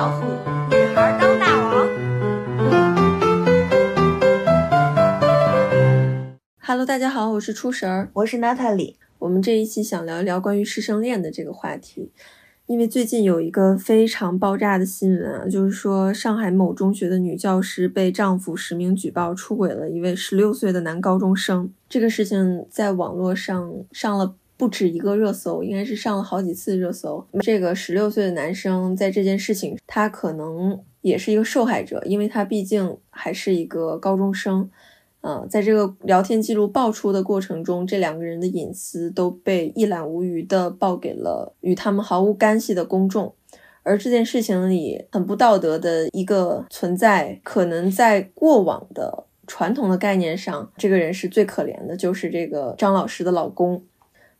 老虎，女孩当大王。Hello，大家好，我是初神儿，我是娜塔莉。我们这一期想聊一聊关于师生恋的这个话题，因为最近有一个非常爆炸的新闻啊，就是说上海某中学的女教师被丈夫实名举报出轨了一位十六岁的男高中生。这个事情在网络上上了。不止一个热搜，应该是上了好几次热搜。这个十六岁的男生在这件事情，他可能也是一个受害者，因为他毕竟还是一个高中生。呃，在这个聊天记录爆出的过程中，这两个人的隐私都被一览无余的报给了与他们毫无干系的公众。而这件事情里很不道德的一个存在，可能在过往的传统的概念上，这个人是最可怜的，就是这个张老师的老公。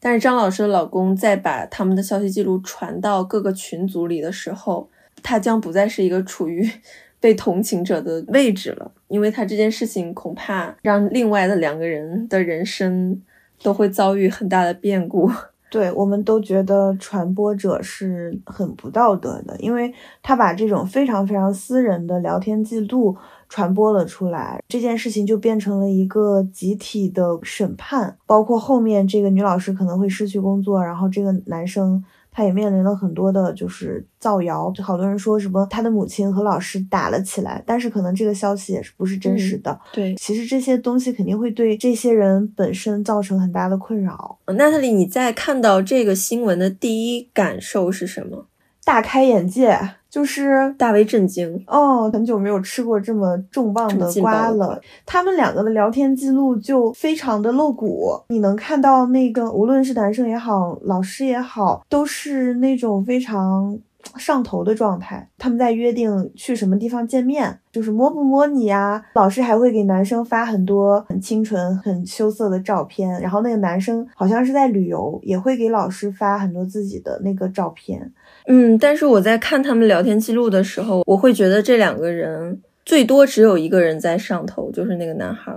但是张老师的老公在把他们的消息记录传到各个群组里的时候，他将不再是一个处于 被同情者的位置了，因为他这件事情恐怕让另外的两个人的人生都会遭遇很大的变故。对，我们都觉得传播者是很不道德的，因为他把这种非常非常私人的聊天记录。传播了出来，这件事情就变成了一个集体的审判，包括后面这个女老师可能会失去工作，然后这个男生他也面临了很多的，就是造谣，就好多人说什么他的母亲和老师打了起来，但是可能这个消息也是不是真实的。对，其实这些东西肯定会对这些人本身造成很大的困扰。娜塔莉，你在看到这个新闻的第一感受是什么？大开眼界。就是大为震惊哦，很久没有吃过这么重磅的瓜了。他们两个的聊天记录就非常的露骨，你能看到那个无论是男生也好，老师也好，都是那种非常上头的状态。他们在约定去什么地方见面，就是摸不摸你呀？老师还会给男生发很多很清纯、很羞涩的照片，然后那个男生好像是在旅游，也会给老师发很多自己的那个照片。嗯，但是我在看他们聊天记录的时候，我会觉得这两个人最多只有一个人在上头，就是那个男孩。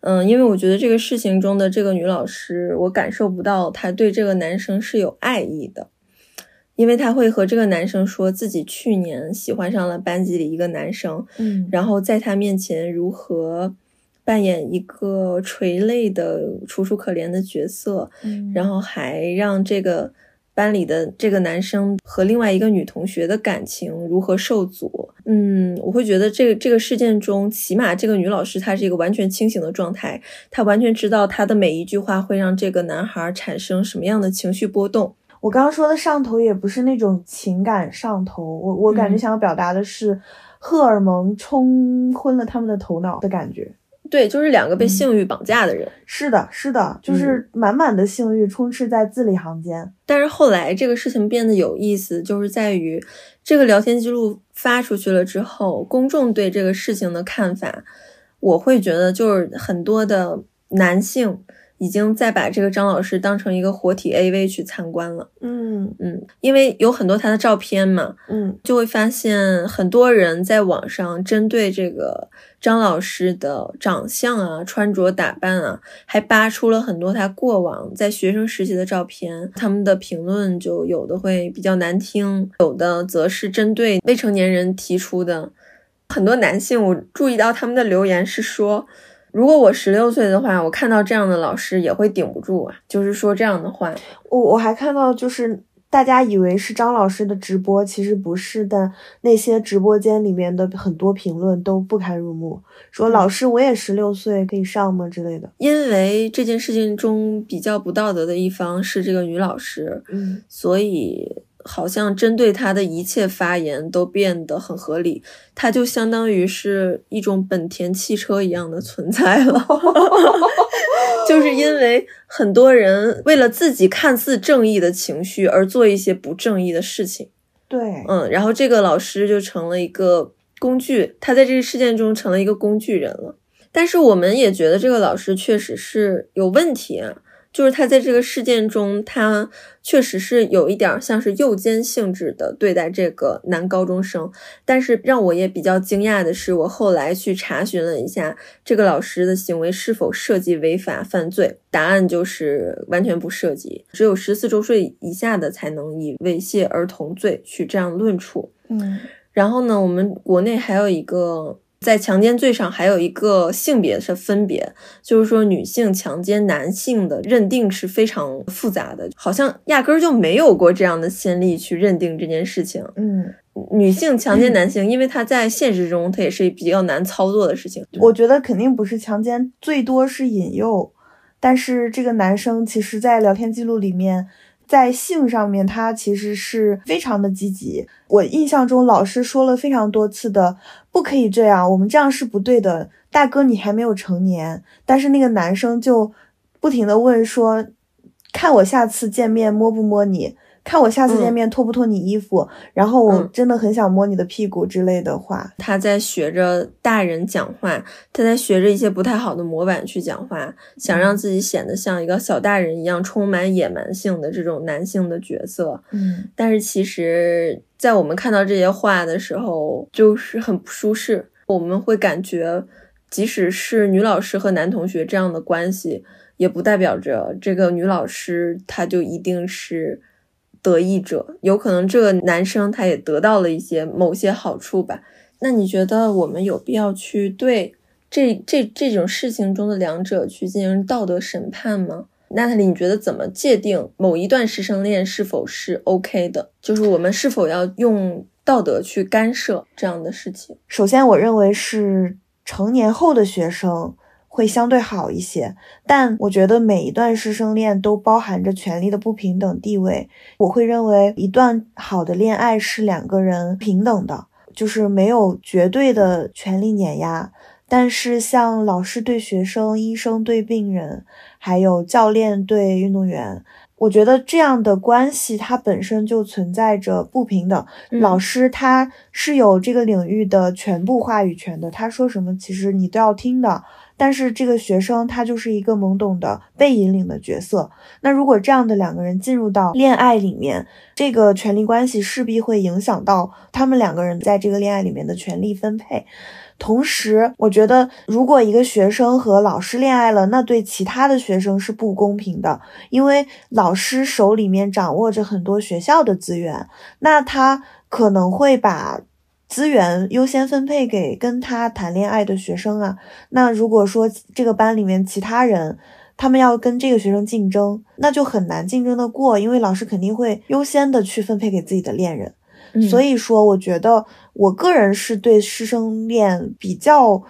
嗯，因为我觉得这个事情中的这个女老师，我感受不到她对这个男生是有爱意的，因为她会和这个男生说自己去年喜欢上了班级里一个男生，嗯，然后在他面前如何扮演一个垂泪的楚楚可怜的角色，嗯，然后还让这个。班里的这个男生和另外一个女同学的感情如何受阻？嗯，我会觉得这个这个事件中，起码这个女老师她是一个完全清醒的状态，她完全知道她的每一句话会让这个男孩产生什么样的情绪波动。我刚刚说的上头也不是那种情感上头，我我感觉想要表达的是荷尔蒙冲昏了他们的头脑的感觉。对，就是两个被性欲绑架的人。是的，是的，就是满满的性欲充斥在字里行间。但是后来这个事情变得有意思，就是在于这个聊天记录发出去了之后，公众对这个事情的看法，我会觉得就是很多的男性。已经在把这个张老师当成一个活体 AV 去参观了。嗯嗯，因为有很多他的照片嘛，嗯，就会发现很多人在网上针对这个张老师的长相啊、穿着打扮啊，还扒出了很多他过往在学生时期的照片。他们的评论就有的会比较难听，有的则是针对未成年人提出的。很多男性，我注意到他们的留言是说。如果我十六岁的话，我看到这样的老师也会顶不住啊。就是说这样的话，我我还看到，就是大家以为是张老师的直播，其实不是的。那些直播间里面的很多评论都不堪入目，说老师我也十六岁，可以上吗之类的。因为这件事情中比较不道德的一方是这个女老师，嗯，所以。好像针对他的一切发言都变得很合理，他就相当于是一种本田汽车一样的存在了，就是因为很多人为了自己看似正义的情绪而做一些不正义的事情。对，嗯，然后这个老师就成了一个工具，他在这个事件中成了一个工具人了。但是我们也觉得这个老师确实是有问题啊。就是他在这个事件中，他确实是有一点像是诱奸性质的对待这个男高中生。但是让我也比较惊讶的是，我后来去查询了一下这个老师的行为是否涉及违法犯罪，答案就是完全不涉及。只有十四周岁以下的才能以猥亵儿童罪去这样论处。嗯，然后呢，我们国内还有一个。在强奸罪上还有一个性别的分别，就是说女性强奸男性的认定是非常复杂的，好像压根儿就没有过这样的先例去认定这件事情。嗯，女性强奸 男性，因为他在现实中他也是比较难操作的事情。我觉得肯定不是强奸，最多是引诱，但是这个男生其实在聊天记录里面。在性上面，他其实是非常的积极。我印象中，老师说了非常多次的，不可以这样，我们这样是不对的。大哥，你还没有成年。但是那个男生就不停的问说，看我下次见面摸不摸你。看我下次见面脱不脱你衣服，然后我真的很想摸你的屁股之类的话。他在学着大人讲话，他在学着一些不太好的模板去讲话，想让自己显得像一个小大人一样，充满野蛮性的这种男性的角色。嗯，但是其实，在我们看到这些话的时候，就是很不舒适。我们会感觉，即使是女老师和男同学这样的关系，也不代表着这个女老师她就一定是。得益者有可能这个男生他也得到了一些某些好处吧？那你觉得我们有必要去对这这这种事情中的两者去进行道德审判吗？娜塔莉，你觉得怎么界定某一段师生恋是否是 OK 的？就是我们是否要用道德去干涉这样的事情？首先，我认为是成年后的学生。会相对好一些，但我觉得每一段师生恋都包含着权力的不平等地位。我会认为一段好的恋爱是两个人平等的，就是没有绝对的权力碾压。但是像老师对学生、医生对病人，还有教练对运动员，我觉得这样的关系它本身就存在着不平等。老师他是有这个领域的全部话语权的，他说什么其实你都要听的。但是这个学生他就是一个懵懂的被引领的角色。那如果这样的两个人进入到恋爱里面，这个权力关系势必会影响到他们两个人在这个恋爱里面的权力分配。同时，我觉得如果一个学生和老师恋爱了，那对其他的学生是不公平的，因为老师手里面掌握着很多学校的资源，那他可能会把。资源优先分配给跟他谈恋爱的学生啊。那如果说这个班里面其他人，他们要跟这个学生竞争，那就很难竞争的过，因为老师肯定会优先的去分配给自己的恋人。所以说，我觉得我个人是对师生恋比较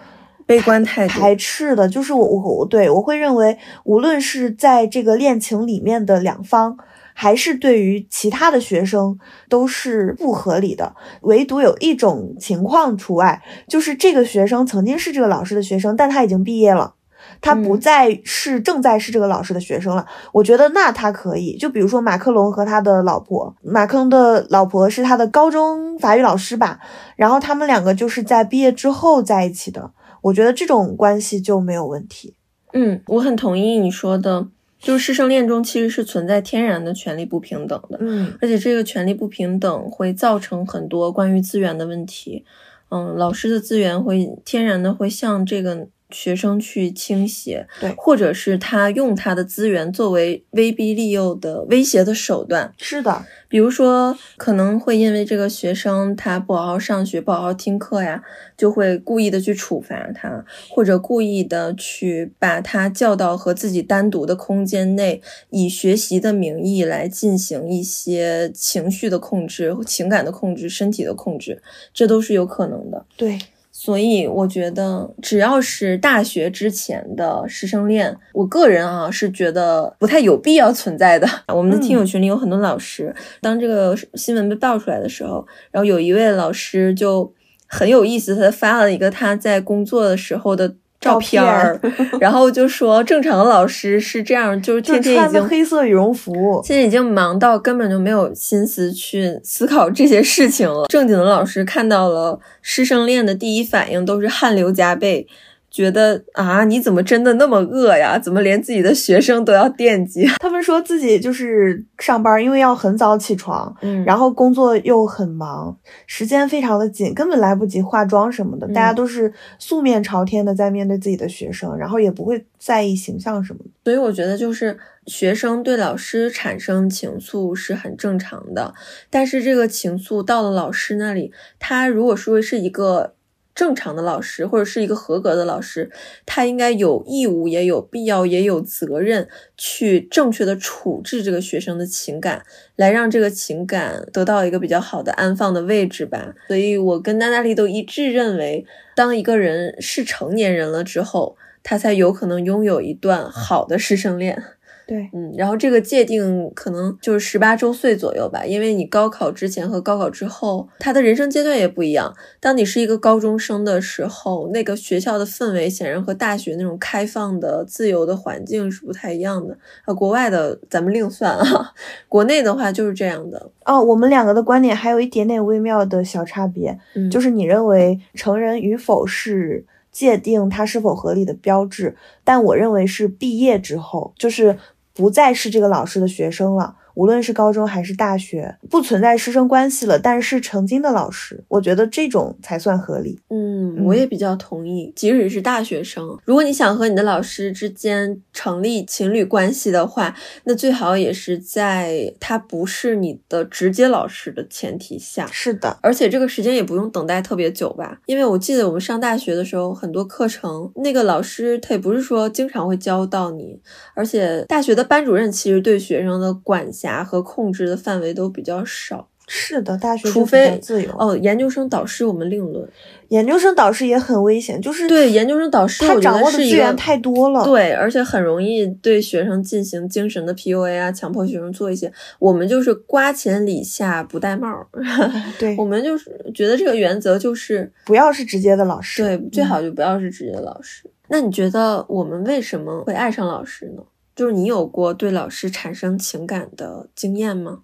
悲观态度排斥的，就是我我对我会认为，无论是在这个恋情里面的两方。还是对于其他的学生都是不合理的，唯独有一种情况除外，就是这个学生曾经是这个老师的学生，但他已经毕业了，他不再是正在是这个老师的学生了。我觉得那他可以，就比如说马克龙和他的老婆，马克龙的老婆是他的高中法语老师吧，然后他们两个就是在毕业之后在一起的，我觉得这种关系就没有问题。嗯，我很同意你说的。就是师生恋中其实是存在天然的权利不平等的，嗯，而且这个权利不平等会造成很多关于资源的问题，嗯，老师的资源会天然的会向这个。学生去倾斜，对，或者是他用他的资源作为威逼利诱的威胁的手段，是的，比如说可能会因为这个学生他不好好上学，不好好听课呀，就会故意的去处罚他，或者故意的去把他叫到和自己单独的空间内，以学习的名义来进行一些情绪的控制、情感的控制、身体的控制，这都是有可能的，对。所以我觉得，只要是大学之前的师生恋，我个人啊是觉得不太有必要存在的。我们的听友群里有很多老师，当这个新闻被爆出来的时候，然后有一位老师就很有意思，他发了一个他在工作的时候的。照片儿，然后就说正常的老师是这样，就是天天已经黑色羽绒服，现在已经忙到根本就没有心思去思考这些事情了。正经的老师看到了师生恋的第一反应都是汗流浃背，觉得啊，你怎么真的那么饿呀？怎么连自己的学生都要惦记？他们说自己就是上班，因为要很早起床，嗯，然后工作又很忙，时间非常的紧，根本来不及化妆什么的。大家都是素面朝天的在面对自己的学生，然后也不会在意形象什么的。所以我觉得，就是学生对老师产生情愫是很正常的，但是这个情愫到了老师那里，他如果说是一个。正常的老师或者是一个合格的老师，他应该有义务，也有必要，也有责任去正确的处置这个学生的情感，来让这个情感得到一个比较好的安放的位置吧。所以我跟娜娜丽都一致认为，当一个人是成年人了之后，他才有可能拥有一段好的师生恋。对，嗯，然后这个界定可能就是十八周岁左右吧，因为你高考之前和高考之后，他的人生阶段也不一样。当你是一个高中生的时候，那个学校的氛围显然和大学那种开放的、自由的环境是不太一样的。啊，国外的咱们另算啊，国内的话就是这样的。哦，我们两个的观点还有一点点微妙的小差别，就是你认为成人与否是界定他是否合理的标志，但我认为是毕业之后，就是。不再是这个老师的学生了。无论是高中还是大学，不存在师生关系了，但是曾经的老师，我觉得这种才算合理。嗯，我也比较同意。即使是大学生，如果你想和你的老师之间成立情侣关系的话，那最好也是在他不是你的直接老师的前提下。是的，而且这个时间也不用等待特别久吧？因为我记得我们上大学的时候，很多课程那个老师他也不是说经常会教到你，而且大学的班主任其实对学生的管。辖和控制的范围都比较少，是的，大学除非自由哦。研究生导师我们另论，研究生导师也很危险，就是对研究生导师，他掌握的资源太多了，对，而且很容易对学生进行精神的 PUA 啊，强迫学生做一些。我们就是瓜钱李下不戴帽，对，我们就是觉得这个原则就是不要是直接的老师，对，最好就不要是直接的老师。那你觉得我们为什么会爱上老师呢？就是你有过对老师产生情感的经验吗？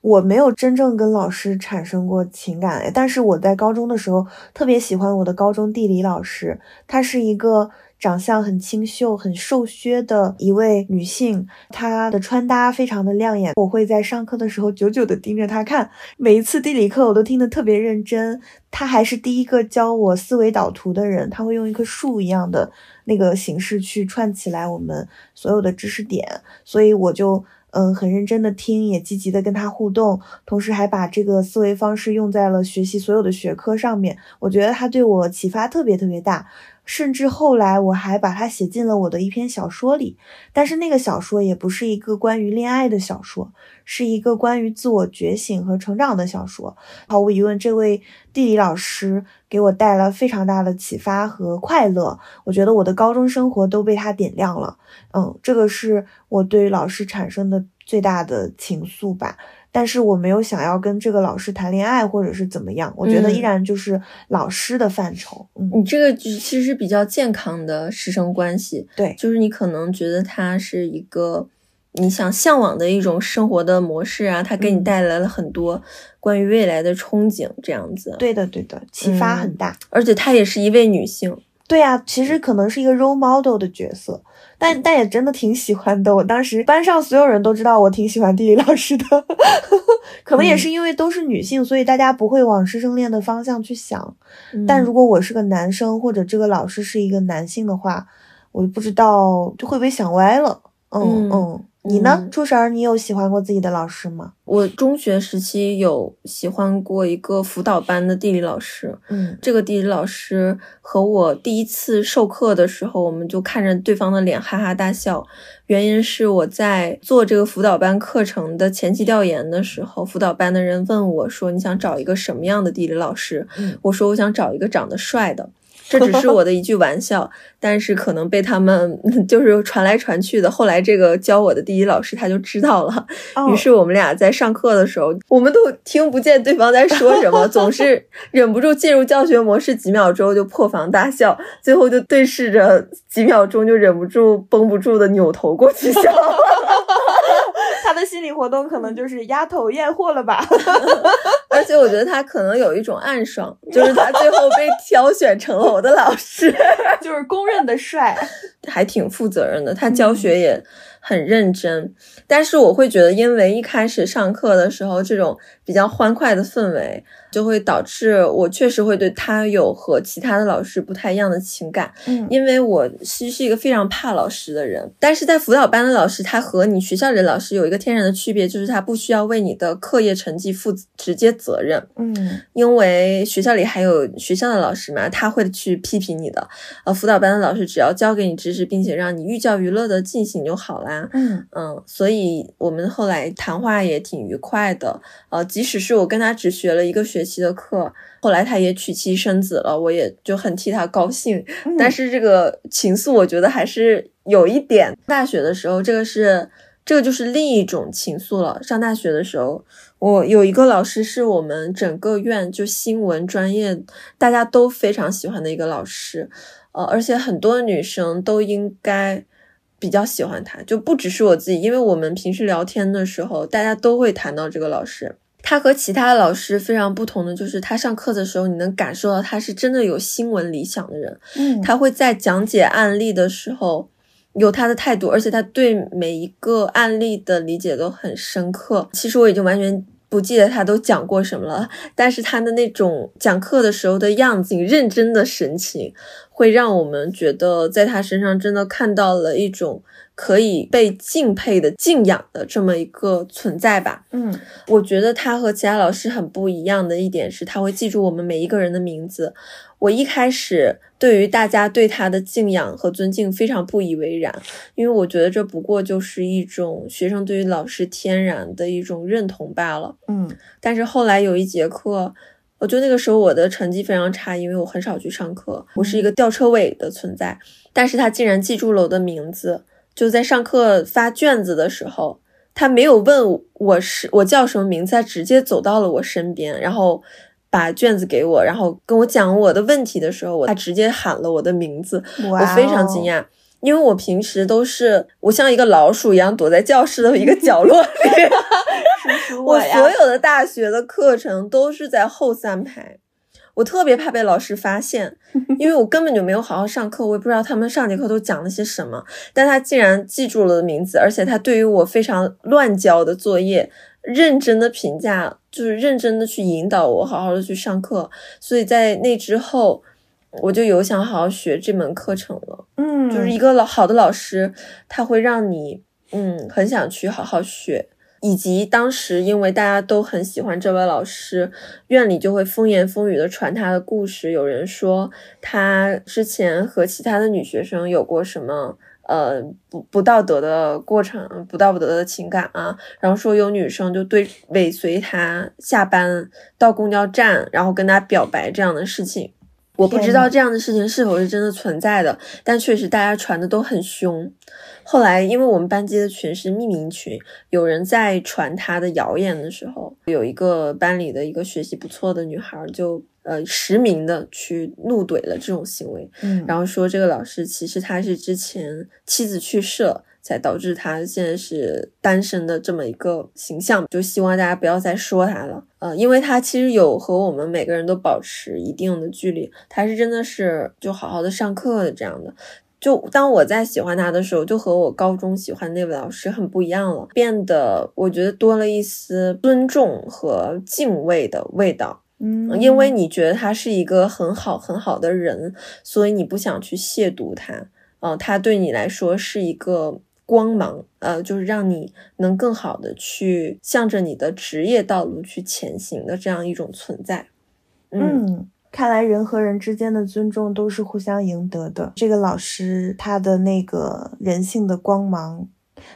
我没有真正跟老师产生过情感，但是我在高中的时候特别喜欢我的高中地理老师，他是一个长相很清秀、很瘦削的一位女性，她的穿搭非常的亮眼，我会在上课的时候久久的盯着她看，每一次地理课我都听得特别认真。她还是第一个教我思维导图的人，她会用一棵树一样的。那个形式去串起来我们所有的知识点，所以我就嗯很认真的听，也积极的跟他互动，同时还把这个思维方式用在了学习所有的学科上面。我觉得他对我启发特别特别大。甚至后来我还把它写进了我的一篇小说里，但是那个小说也不是一个关于恋爱的小说，是一个关于自我觉醒和成长的小说。毫无疑问，这位地理老师给我带来非常大的启发和快乐。我觉得我的高中生活都被他点亮了。嗯，这个是我对于老师产生的最大的情愫吧。但是我没有想要跟这个老师谈恋爱，或者是怎么样，我觉得依然就是老师的范畴。嗯，你这个其实是比较健康的师生关系，对，就是你可能觉得他是一个你想向往的一种生活的模式啊，他给你带来了很多关于未来的憧憬，这样子。对的，对的，启发很大。而且她也是一位女性。对啊，其实可能是一个 role model 的角色。但但也真的挺喜欢的。我当时班上所有人都知道我挺喜欢地理老师的，可能也是因为都是女性，所以大家不会往师生恋的方向去想。但如果我是个男生，或者这个老师是一个男性的话，我就不知道就会不会想歪了。嗯嗯。你呢，初婶？你有喜欢过自己的老师吗？我中学时期有喜欢过一个辅导班的地理老师。嗯，这个地理老师和我第一次授课的时候，我们就看着对方的脸哈哈大笑。原因是我在做这个辅导班课程的前期调研的时候，辅导班的人问我说：“你想找一个什么样的地理老师？”我说：“我想找一个长得帅的。”这只是我的一句玩笑，但是可能被他们 就是传来传去的。后来这个教我的第一老师他就知道了，于是我们俩在上课的时候，我们都听不见对方在说什么，总是忍不住进入教学模式，几秒钟就破防大笑，最后就对视着几秒钟，就忍不住绷不住的扭头过去笑。他的心理活动可能就是丫头验货了吧？而且我觉得他可能有一种暗爽，就是他最后被挑选成了我的老师，就是公认的帅，还挺负责任的。他教学也很认真，但是我会觉得，因为一开始上课的时候这种比较欢快的氛围。就会导致我确实会对他有和其他的老师不太一样的情感，嗯，因为我其实是一个非常怕老师的人。但是在辅导班的老师，他和你学校里的老师有一个天然的区别，就是他不需要为你的课业成绩负直接责任，嗯，因为学校里还有学校的老师嘛，他会去批评你的。呃，辅导班的老师只要教给你知识，并且让你寓教于乐的进行就好啦，嗯嗯，所以我们后来谈话也挺愉快的。呃，即使是我跟他只学了一个学。学期的课，后来他也娶妻生子了，我也就很替他高兴。但是这个情愫，我觉得还是有一点。大学的时候，这个是这个就是另一种情愫了。上大学的时候，我有一个老师是我们整个院就新闻专业大家都非常喜欢的一个老师，呃，而且很多女生都应该比较喜欢他，就不只是我自己，因为我们平时聊天的时候，大家都会谈到这个老师。他和其他老师非常不同的就是，他上课的时候，你能感受到他是真的有新闻理想的人。嗯，他会在讲解案例的时候有他的态度，而且他对每一个案例的理解都很深刻。其实我已经完全不记得他都讲过什么了，但是他的那种讲课的时候的样子，认真的神情，会让我们觉得在他身上真的看到了一种。可以被敬佩的敬仰的这么一个存在吧。嗯，我觉得他和其他老师很不一样的一点是，他会记住我们每一个人的名字。我一开始对于大家对他的敬仰和尊敬非常不以为然，因为我觉得这不过就是一种学生对于老师天然的一种认同罢了。嗯，但是后来有一节课，我觉得那个时候我的成绩非常差，因为我很少去上课，我是一个吊车尾的存在。但是他竟然记住了我的名字。就在上课发卷子的时候，他没有问我是我叫什么名字，他直接走到了我身边，然后把卷子给我，然后跟我讲我的问题的时候，他直接喊了我的名字，我非常惊讶，因为我平时都是我像一个老鼠一样躲在教室的一个角落里，我所有的大学的课程都是在后三排。我特别怕被老师发现，因为我根本就没有好好上课，我也不知道他们上节课都讲了些什么。但他竟然记住了名字，而且他对于我非常乱交的作业，认真的评价，就是认真的去引导我好好的去上课。所以在那之后，我就有想好好学这门课程了。嗯，就是一个老好的老师，他会让你嗯很想去好好学。以及当时，因为大家都很喜欢这位老师，院里就会风言风语的传他的故事。有人说他之前和其他的女学生有过什么呃不不道德的过程，不道德的情感啊。然后说有女生就对尾随他下班到公交站，然后跟他表白这样的事情。我不知道这样的事情是否是真的存在的，但确实大家传的都很凶。后来，因为我们班级的群是匿名群，有人在传他的谣言的时候，有一个班里的一个学习不错的女孩就呃实名的去怒怼了这种行为，嗯，然后说这个老师其实他是之前妻子去世了。才导致他现在是单身的这么一个形象，就希望大家不要再说他了，呃，因为他其实有和我们每个人都保持一定的距离，他是真的是就好好的上课的这样的。就当我在喜欢他的时候，就和我高中喜欢那位老师很不一样了，变得我觉得多了一丝尊重和敬畏的味道。嗯，因为你觉得他是一个很好很好的人，所以你不想去亵渎他。呃，他对你来说是一个。光芒，呃，就是让你能更好的去向着你的职业道路去前行的这样一种存在。嗯，看来人和人之间的尊重都是互相赢得的。这个老师他的那个人性的光芒，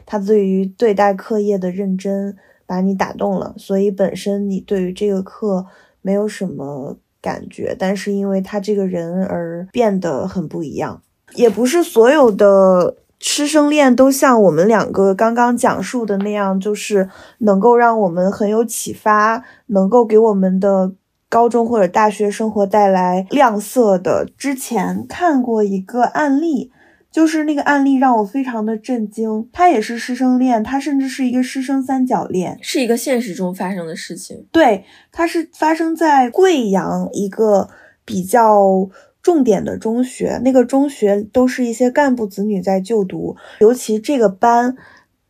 他对于对待课业的认真，把你打动了。所以本身你对于这个课没有什么感觉，但是因为他这个人而变得很不一样。也不是所有的。师生恋都像我们两个刚刚讲述的那样，就是能够让我们很有启发，能够给我们的高中或者大学生活带来亮色的。之前看过一个案例，就是那个案例让我非常的震惊。它也是师生恋，它甚至是一个师生三角恋，是一个现实中发生的事情。对，它是发生在贵阳一个比较重点的中学，那个中学都是一些干部子女在就读，尤其这个班。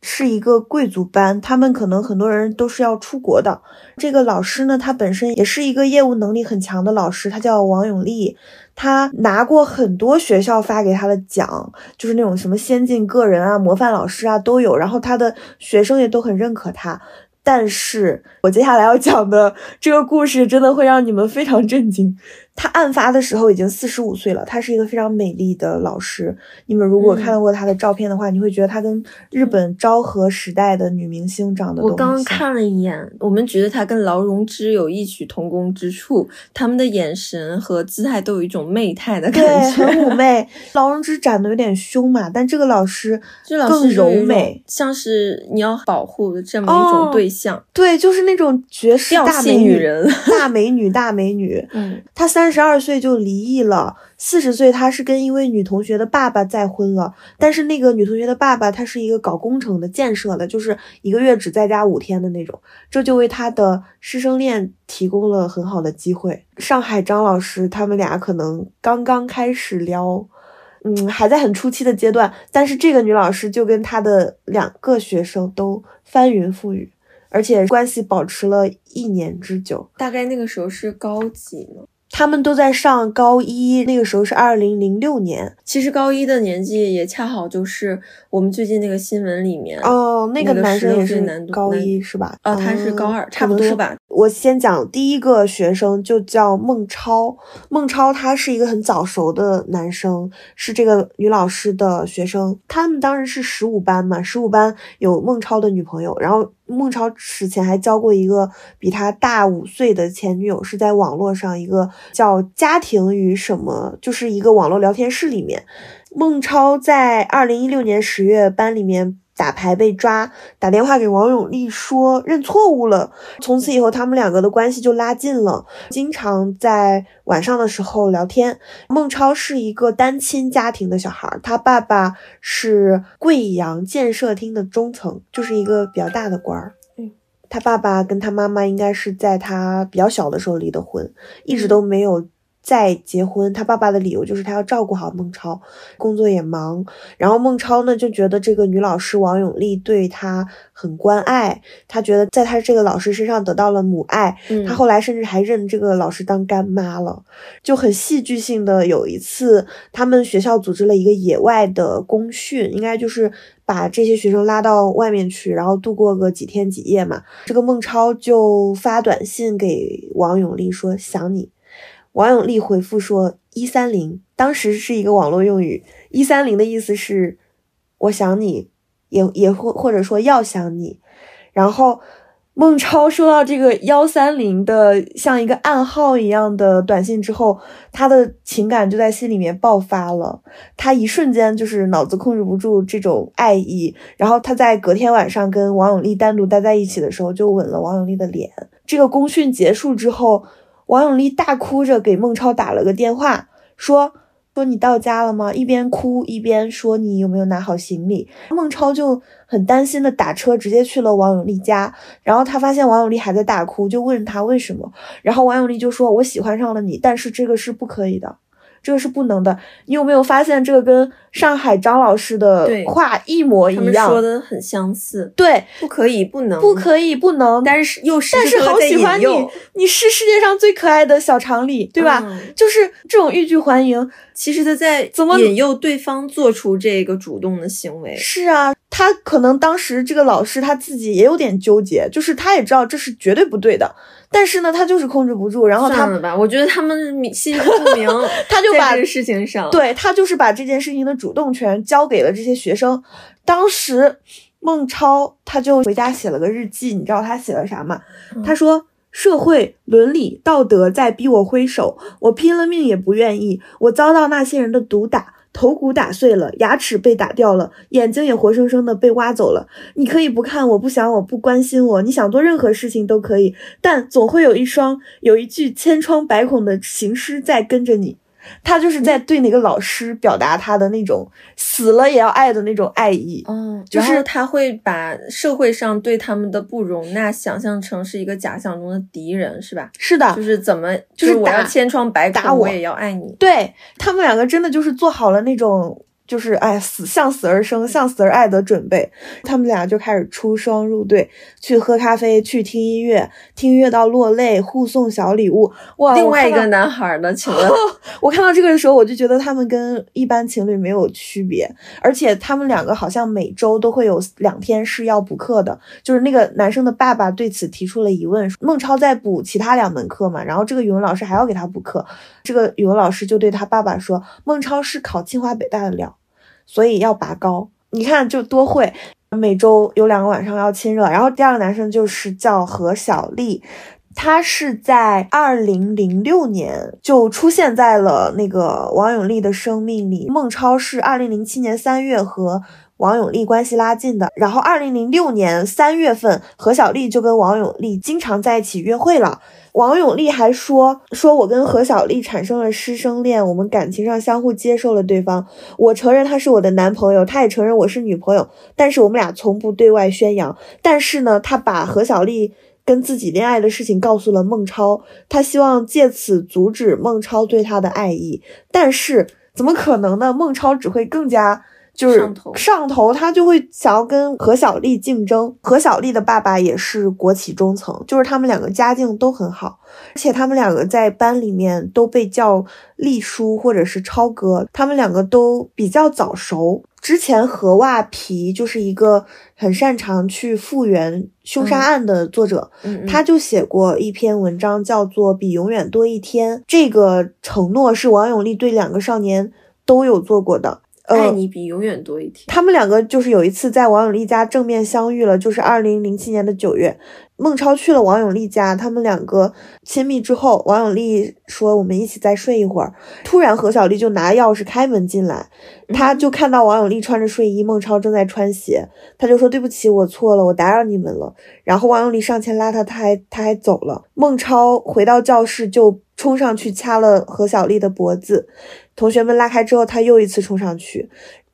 是一个贵族班，他们可能很多人都是要出国的。这个老师呢，他本身也是一个业务能力很强的老师，他叫王永利，他拿过很多学校发给他的奖，就是那种什么先进个人啊、模范老师啊都有。然后他的学生也都很认可他。但是我接下来要讲的这个故事真的会让你们非常震惊。他案发的时候已经四十五岁了，他是一个非常美丽的老师。你们如果看到过他的照片的话，你会觉得他跟日本昭和时代的女明星长得我刚看了一眼，我们觉得他跟劳荣枝有异曲同工之处，他们的眼神和姿态都有一种媚态的感觉，很妩媚。劳荣枝长得有点凶嘛，但这个老师更柔美，像是你要保护的这么一种对象。对，就是那种绝世大美女人，大美女，大美女。嗯，他三。三十二岁就离异了，四十岁他是跟一位女同学的爸爸再婚了，但是那个女同学的爸爸他是一个搞工程的建设的，就是一个月只在家五天的那种，这就为他的师生恋提供了很好的机会。上海张老师他们俩可能刚刚开始撩，嗯，还在很初期的阶段，但是这个女老师就跟她的两个学生都翻云覆雨，而且关系保持了一年之久。大概那个时候是高几呢？他们都在上高一，那个时候是二零零六年。其实高一的年纪也恰好就是我们最近那个新闻里面哦，那个男生也是男高一是吧？哦，他是高二，差不多吧。我先讲第一个学生，就叫孟超。孟超他是一个很早熟的男生，是这个女老师的学生。他们当时是十五班嘛，十五班有孟超的女朋友，然后。孟超此前还交过一个比他大五岁的前女友，是在网络上一个叫“家庭与什么”，就是一个网络聊天室里面。孟超在二零一六年十月班里面。打牌被抓，打电话给王永利说认错误了。从此以后，他们两个的关系就拉近了，经常在晚上的时候聊天。孟超是一个单亲家庭的小孩，他爸爸是贵阳建设厅的中层，就是一个比较大的官儿。嗯，他爸爸跟他妈妈应该是在他比较小的时候离的婚，一直都没有。再结婚，他爸爸的理由就是他要照顾好孟超，工作也忙。然后孟超呢就觉得这个女老师王永丽对他很关爱，他觉得在他这个老师身上得到了母爱。他后来甚至还认这个老师当干妈了，就很戏剧性的有一次，他们学校组织了一个野外的公训，应该就是把这些学生拉到外面去，然后度过个几天几夜嘛。这个孟超就发短信给王永丽说想你。王永利回复说：“一三零，当时是一个网络用语。一三零的意思是我想你，也也或或者说要想你。然后孟超收到这个幺三零的像一个暗号一样的短信之后，他的情感就在心里面爆发了。他一瞬间就是脑子控制不住这种爱意。然后他在隔天晚上跟王永利单独待在一起的时候，就吻了王永利的脸。这个公训结束之后。”王永利大哭着给孟超打了个电话，说说你到家了吗？一边哭一边说你有没有拿好行李。孟超就很担心的打车直接去了王永利家，然后他发现王永利还在大哭，就问他为什么，然后王永利就说我喜欢上了你，但是这个是不可以的。这个是不能的，你有没有发现这个跟上海张老师的话一模一样？说的很相似。对，不可以，不能，不可以，不能。但是又但是好喜欢你，你是世界上最可爱的小常理，对吧？就是这种欲拒还迎，其实他在怎么引诱对方做出这个主动的行为？是啊，他可能当时这个老师他自己也有点纠结，就是他也知道这是绝对不对的。但是呢，他就是控制不住，然后他们吧，我觉得他们心知肚明，他就把这个事情上，对他就是把这件事情的主动权交给了这些学生。当时孟超他就回家写了个日记，你知道他写了啥吗？他说：“社会伦理道德在逼我挥手，我拼了命也不愿意，我遭到那些人的毒打。”头骨打碎了，牙齿被打掉了，眼睛也活生生的被挖走了。你可以不看我，不想我，不关心我，你想做任何事情都可以，但总会有一双有一具千疮百孔的行尸在跟着你。他就是在对那个老师表达他的那种死了也要爱的那种爱意。嗯，就是他会把社会上对他们的不容纳想象成是一个假想中的敌人，是吧？是的，就是怎么，就是我要千疮百孔，我也要爱你。对他们两个真的就是做好了那种。就是哎，死向死而生，向死而爱的准备。他们俩就开始出双入对，去喝咖啡，去听音乐，听音乐到落泪，互送小礼物。哇！另外一个男孩呢？请问，我看到这个的时候，我就觉得他们跟一般情侣没有区别，而且他们两个好像每周都会有两天是要补课的。就是那个男生的爸爸对此提出了疑问：孟超在补其他两门课嘛？然后这个语文老师还要给他补课，这个语文老师就对他爸爸说：“孟超是考清华北大的料。”所以要拔高，你看就多会。每周有两个晚上要亲热，然后第二个男生就是叫何小丽，他是在二零零六年就出现在了那个王永利的生命里。孟超是二零零七年三月和王永利关系拉近的，然后二零零六年三月份何小丽就跟王永利经常在一起约会了。王永利还说：“说我跟何小丽产生了师生恋，我们感情上相互接受了对方。我承认他是我的男朋友，他也承认我是女朋友。但是我们俩从不对外宣扬。但是呢，他把何小丽跟自己恋爱的事情告诉了孟超，他希望借此阻止孟超对他的爱意。但是怎么可能呢？孟超只会更加……”就是上头，上头，他就会想要跟何小丽竞争。何小丽的爸爸也是国企中层，就是他们两个家境都很好，而且他们两个在班里面都被叫丽叔或者是超哥。他们两个都比较早熟。之前何袜皮就是一个很擅长去复原凶杀案的作者，他就写过一篇文章，叫做《比永远多一天》。这个承诺是王永利对两个少年都有做过的。爱你比永远多一天。他们两个就是有一次在王永利家正面相遇了，就是二零零七年的九月，孟超去了王永利家，他们两个亲密之后，王永利说我们一起再睡一会儿。突然何小丽就拿钥匙开门进来，他就看到王永利穿着睡衣，孟超正在穿鞋，他就说对不起，我错了，我打扰你们了。然后王永利上前拉他，他还他还走了。孟超回到教室就冲上去掐了何小丽的脖子。同学们拉开之后，他又一次冲上去，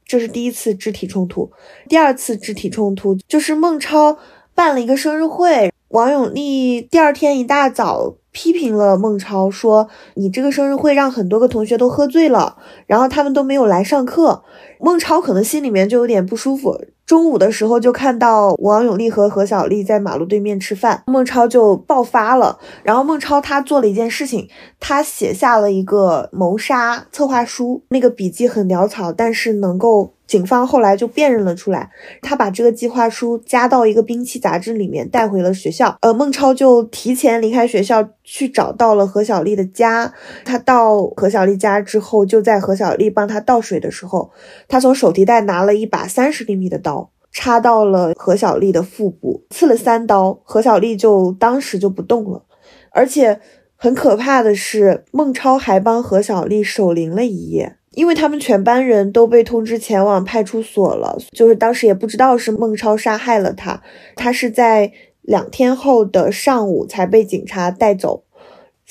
这是第一次肢体冲突。第二次肢体冲突就是孟超办了一个生日会，王永利第二天一大早批评了孟超，说你这个生日会让很多个同学都喝醉了，然后他们都没有来上课。孟超可能心里面就有点不舒服。中午的时候就看到王永利和何小丽在马路对面吃饭，孟超就爆发了。然后孟超他做了一件事情，他写下了一个谋杀策划书，那个笔记很潦草，但是能够。警方后来就辨认了出来，他把这个计划书加到一个兵器杂志里面带回了学校。呃，孟超就提前离开学校去找到了何小丽的家。他到何小丽家之后，就在何小丽帮他倒水的时候，他从手提袋拿了一把三十厘米的刀，插到了何小丽的腹部，刺了三刀。何小丽就当时就不动了，而且很可怕的是，孟超还帮何小丽守灵了一夜。因为他们全班人都被通知前往派出所了，就是当时也不知道是孟超杀害了他，他是在两天后的上午才被警察带走。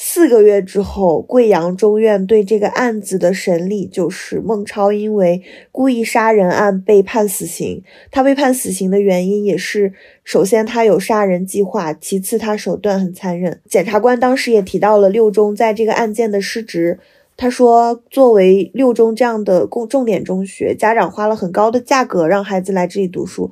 四个月之后，贵阳中院对这个案子的审理就是孟超因为故意杀人案被判死刑。他被判死刑的原因也是，首先他有杀人计划，其次他手段很残忍。检察官当时也提到了六中在这个案件的失职。他说：“作为六中这样的重重点中学，家长花了很高的价格让孩子来这里读书，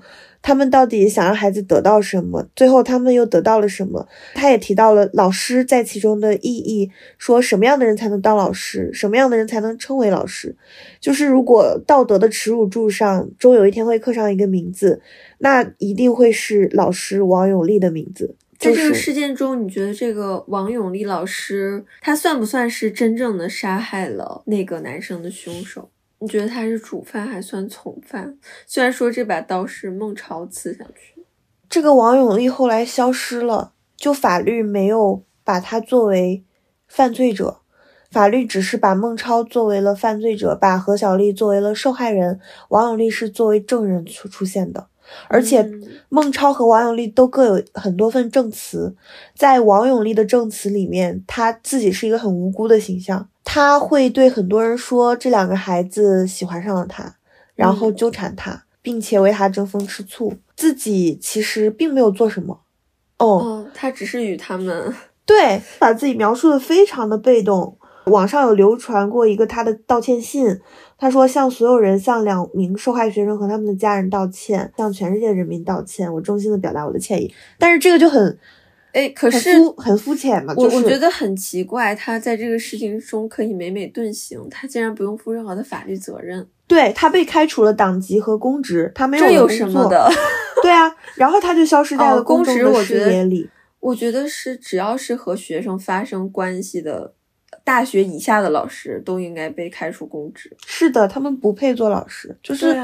他们到底想让孩子得到什么？最后他们又得到了什么？”他也提到了老师在其中的意义，说什么样的人才能当老师，什么样的人才能称为老师？就是如果道德的耻辱柱上终有一天会刻上一个名字，那一定会是老师王永利的名字。在这个事件中，你觉得这个王永利老师他算不算是真正的杀害了那个男生的凶手？你觉得他是主犯还算从犯？虽然说这把刀是孟超刺下去，这个王永利后来消失了，就法律没有把他作为犯罪者，法律只是把孟超作为了犯罪者，把何小丽作为了受害人，王永利是作为证人出出现的。而且孟超和王永利都各有很多份证词，在王永利的证词里面，他自己是一个很无辜的形象。他会对很多人说这两个孩子喜欢上了他，然后纠缠他，并且为他争风吃醋，自己其实并没有做什么。哦，他只是与他们对把自己描述的非常的被动。网上有流传过一个他的道歉信，他说向所有人、向两名受害学生和他们的家人道歉，向全世界人民道歉，我衷心的表达我的歉意。但是这个就很。哎，可是很肤浅嘛？我我觉得很奇怪，他在这个事情中可以每每遁形，他竟然不用负任何的法律责任。对他被开除了党籍和公职，他没有这有什么的？对啊，然后他就消失在了公职的视野里。我觉得是，只要是和学生发生关系的。大学以下的老师都应该被开除公职。是的，他们不配做老师。就是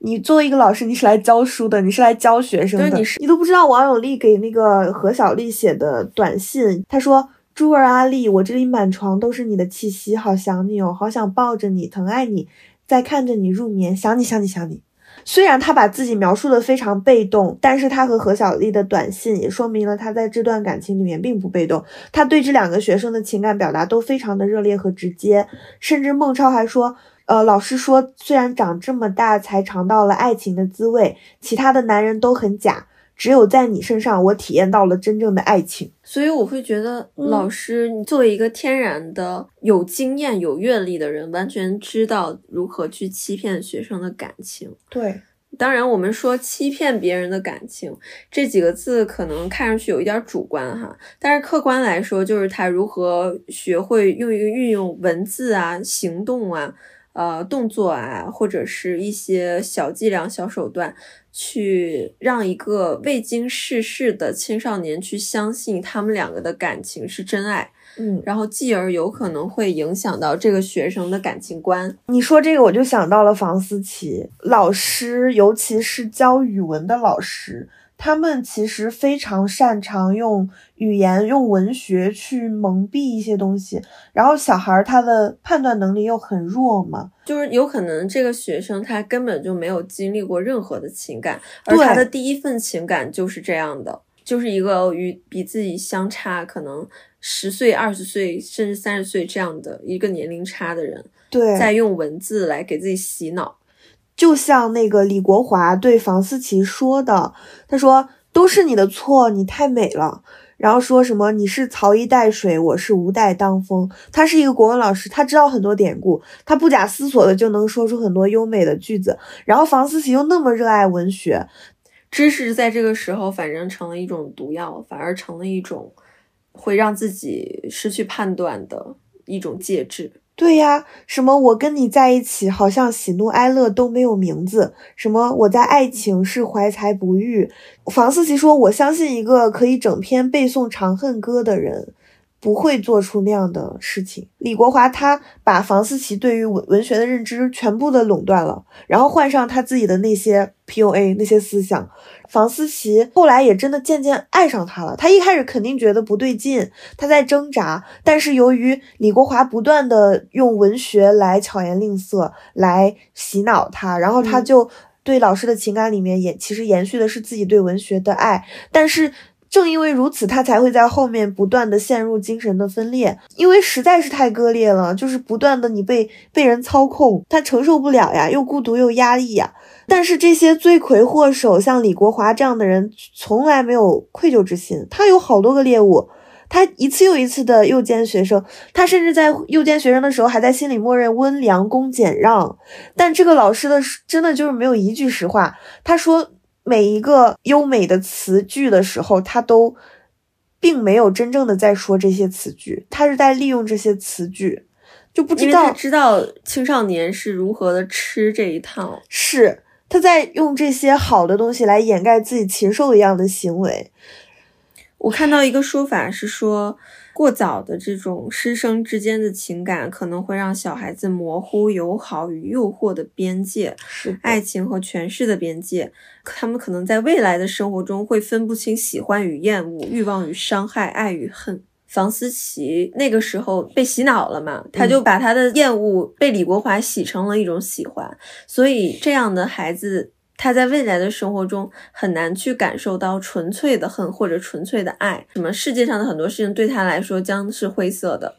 你作为一个老师，你是来教书的，你是来教学生的。你是你都不知道王永利给那个何小丽写的短信，他说：“珠儿阿丽，我这里满床都是你的气息，好想你哦，好想抱着你，疼爱你，在看着你入眠，想你想你想你。”虽然他把自己描述的非常被动，但是他和何小丽的短信也说明了他在这段感情里面并不被动。他对这两个学生的情感表达都非常的热烈和直接，甚至孟超还说，呃，老师说，虽然长这么大才尝到了爱情的滋味，其他的男人都很假。只有在你身上，我体验到了真正的爱情。所以我会觉得，老师，你作为一个天然的有经验、有阅历的人，完全知道如何去欺骗学生的感情。对，当然，我们说欺骗别人的感情这几个字，可能看上去有一点主观哈，但是客观来说，就是他如何学会用一个运用文字啊、行动啊。呃，动作啊，或者是一些小伎俩、小手段，去让一个未经世事的青少年去相信他们两个的感情是真爱，嗯，然后继而有可能会影响到这个学生的感情观。你说这个，我就想到了房思琪老师，尤其是教语文的老师。他们其实非常擅长用语言、用文学去蒙蔽一些东西，然后小孩他的判断能力又很弱嘛，就是有可能这个学生他根本就没有经历过任何的情感，而他的第一份情感就是这样的，就是一个与比自己相差可能十岁、二十岁甚至三十岁这样的一个年龄差的人，对，在用文字来给自己洗脑。就像那个李国华对房思琪说的，他说都是你的错，你太美了。然后说什么你是曹衣带水，我是吴带当风。他是一个国文老师，他知道很多典故，他不假思索的就能说出很多优美的句子。然后房思琪又那么热爱文学，知识在这个时候反正成了一种毒药，反而成了一种会让自己失去判断的一种介质。对呀，什么我跟你在一起，好像喜怒哀乐都没有名字。什么我在爱情是怀才不遇。房思琪说：“我相信一个可以整篇背诵《长恨歌》的人，不会做出那样的事情。”李国华他把房思琪对于文文学的认知全部的垄断了，然后换上他自己的那些 PUA 那些思想。房思琪后来也真的渐渐爱上他了。他一开始肯定觉得不对劲，他在挣扎。但是由于李国华不断的用文学来巧言令色，来洗脑他，然后他就对老师的情感里面也其实延续的是自己对文学的爱。但是正因为如此，他才会在后面不断的陷入精神的分裂，因为实在是太割裂了，就是不断的你被被人操控，他承受不了呀，又孤独又压抑呀。但是这些罪魁祸首，像李国华这样的人，从来没有愧疚之心。他有好多个猎物，他一次又一次的诱奸学生，他甚至在诱奸学生的时候，还在心里默认温良恭俭让。但这个老师的真的就是没有一句实话。他说每一个优美的词句的时候，他都并没有真正的在说这些词句，他是在利用这些词句，就不知道知道青少年是如何的吃这一套是。他在用这些好的东西来掩盖自己禽兽一样的行为。我看到一个说法是说，过早的这种师生之间的情感可能会让小孩子模糊友好与诱惑的边界，是爱情和权势的边界。他们可能在未来的生活中会分不清喜欢与厌恶、欲望与伤害、爱与恨。房思琪那个时候被洗脑了嘛，他就把他的厌恶被李国华洗成了一种喜欢，所以这样的孩子他在未来的生活中很难去感受到纯粹的恨或者纯粹的爱。什么世界上的很多事情对他来说将是灰色的，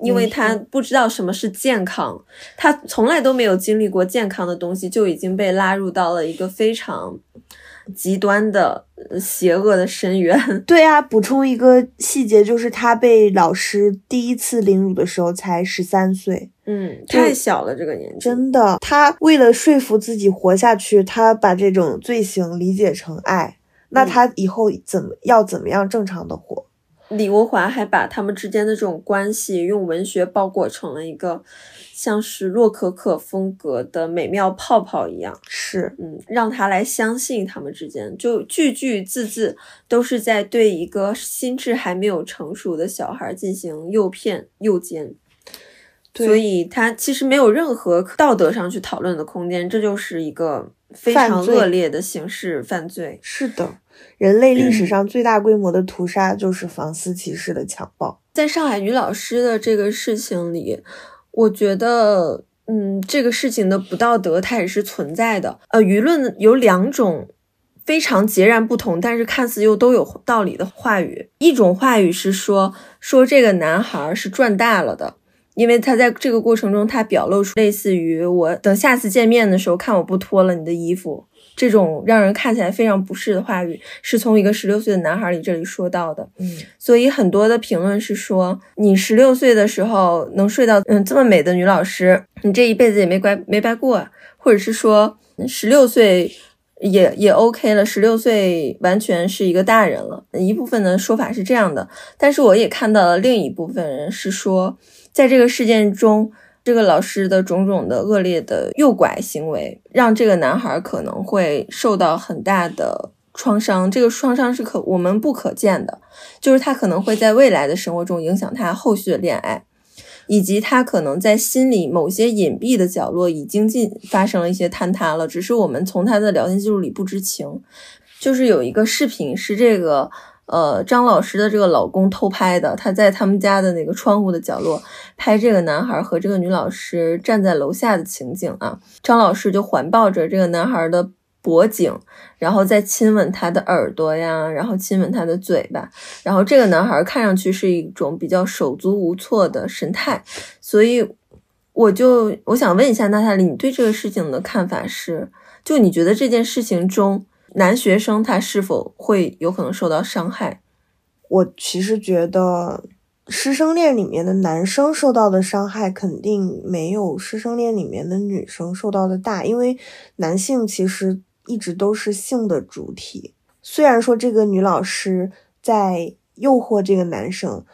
因为他不知道什么是健康，他从来都没有经历过健康的东西，就已经被拉入到了一个非常极端的邪恶的深渊。对啊，补充一个细节，就是他被老师第一次凌辱的时候才十三岁，嗯，太小了这个年纪。真的，他为了说服自己活下去，他把这种罪行理解成爱，那他以后怎么要怎么样正常的活？李国华还把他们之间的这种关系用文学包裹成了一个像是洛可可风格的美妙泡泡一样，是，嗯，让他来相信他们之间，就句句字字都是在对一个心智还没有成熟的小孩进行诱骗、诱奸，所以他其实没有任何道德上去讨论的空间，这就是一个非常恶劣的刑事犯罪。是的。人类历史上最大规模的屠杀就是房思琪式的强暴。在上海女老师的这个事情里，我觉得，嗯，这个事情的不道德它也是存在的。呃，舆论有两种非常截然不同，但是看似又都有道理的话语。一种话语是说，说这个男孩是赚大了的，因为他在这个过程中，他表露出类似于我等下次见面的时候，看我不脱了你的衣服。这种让人看起来非常不适的话语，是从一个十六岁的男孩里这里说到的。嗯，所以很多的评论是说，你十六岁的时候能睡到嗯这么美的女老师，你这一辈子也没白没白过。或者是说，十六岁也也 OK 了，十六岁完全是一个大人了。一部分的说法是这样的，但是我也看到了另一部分人是说，在这个事件中。这个老师的种种的恶劣的诱拐行为，让这个男孩可能会受到很大的创伤。这个创伤是可我们不可见的，就是他可能会在未来的生活中影响他后续的恋爱，以及他可能在心里某些隐蔽的角落已经进发生了一些坍塌了，只是我们从他的聊天记录里不知情。就是有一个视频是这个。呃，张老师的这个老公偷拍的，他在他们家的那个窗户的角落拍这个男孩和这个女老师站在楼下的情景啊。张老师就环抱着这个男孩的脖颈，然后再亲吻他的耳朵呀，然后亲吻他的嘴巴。然后这个男孩看上去是一种比较手足无措的神态，所以我就我想问一下娜塔莉，你对这个事情的看法是？就你觉得这件事情中？男学生他是否会有可能受到伤害？我其实觉得师生恋里面的男生受到的伤害肯定没有师生恋里面的女生受到的大，因为男性其实一直都是性的主体。虽然说这个女老师在诱惑这个男生，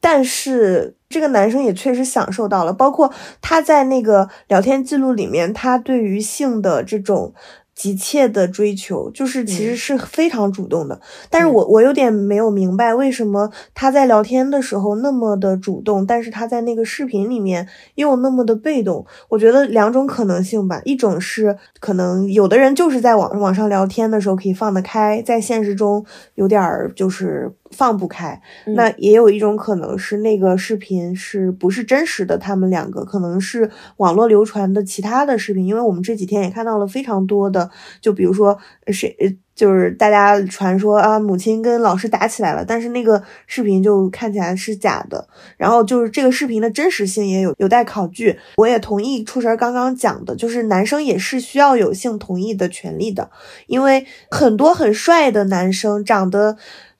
但是这个男生也确实享受到了，包括他在那个聊天记录里面，他对于性的这种。急切的追求，就是其实是非常主动的，但是我我有点没有明白，为什么他在聊天的时候那么的主动，但是他在那个视频里面又那么的被动？我觉得两种可能性吧，一种是可能有的人就是在网网上聊天的时候可以放得开，在现实中有点儿就是。放不开，那也有一种可能是那个视频是不是真实的？他们两个可能是网络流传的其他的视频，因为我们这几天也看到了非常多的，就比如说谁，就是大家传说啊，母亲跟老师打起来了，但是那个视频就看起来是假的。然后就是这个视频的真实性也有有待考据。我也同意出神刚刚讲的，就是男生也是需要有性同意的权利的，因为很多很帅的男生长得。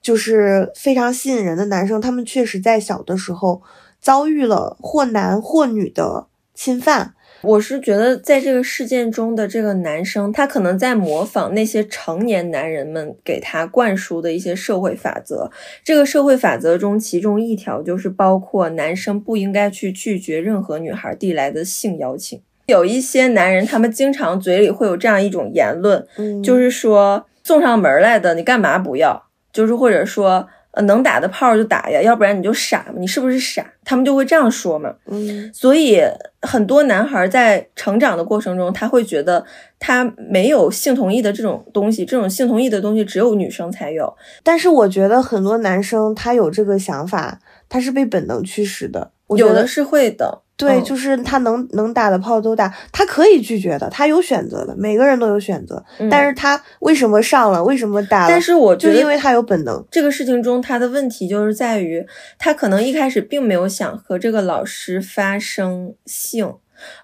就是非常吸引人的男生，他们确实在小的时候遭遇了或男或女的侵犯。我是觉得，在这个事件中的这个男生，他可能在模仿那些成年男人们给他灌输的一些社会法则。这个社会法则中，其中一条就是包括男生不应该去拒绝任何女孩递来的性邀请。有一些男人，他们经常嘴里会有这样一种言论，就是说送上门来的，你干嘛不要？就是或者说，呃，能打的炮就打呀，要不然你就傻嘛，你是不是傻？他们就会这样说嘛。嗯，所以很多男孩在成长的过程中，他会觉得他没有性同意的这种东西，这种性同意的东西只有女生才有。但是我觉得很多男生他有这个想法，他是被本能驱使的。有的是会的。对，就是他能能打的炮都打，他可以拒绝的，他有选择的，每个人都有选择。但是他为什么上了？为什么打了？但是我就，因为他有本能。这个事情中，他的问题就是在于，他可能一开始并没有想和这个老师发生性。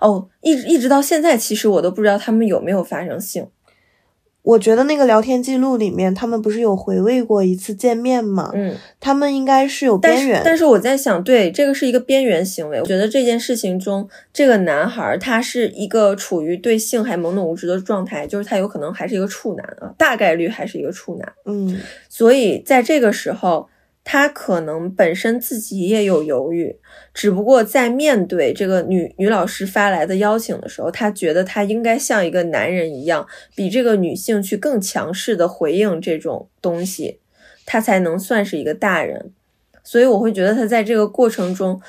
哦，一直一直到现在，其实我都不知道他们有没有发生性。我觉得那个聊天记录里面，他们不是有回味过一次见面吗？嗯，他们应该是有边缘。但是我在想，对，这个是一个边缘行为。我觉得这件事情中，这个男孩他是一个处于对性还懵懂无知的状态，就是他有可能还是一个处男啊，大概率还是一个处男。嗯，所以在这个时候。他可能本身自己也有犹豫，只不过在面对这个女女老师发来的邀请的时候，他觉得他应该像一个男人一样，比这个女性去更强势的回应这种东西，他才能算是一个大人。所以我会觉得他在这个过程中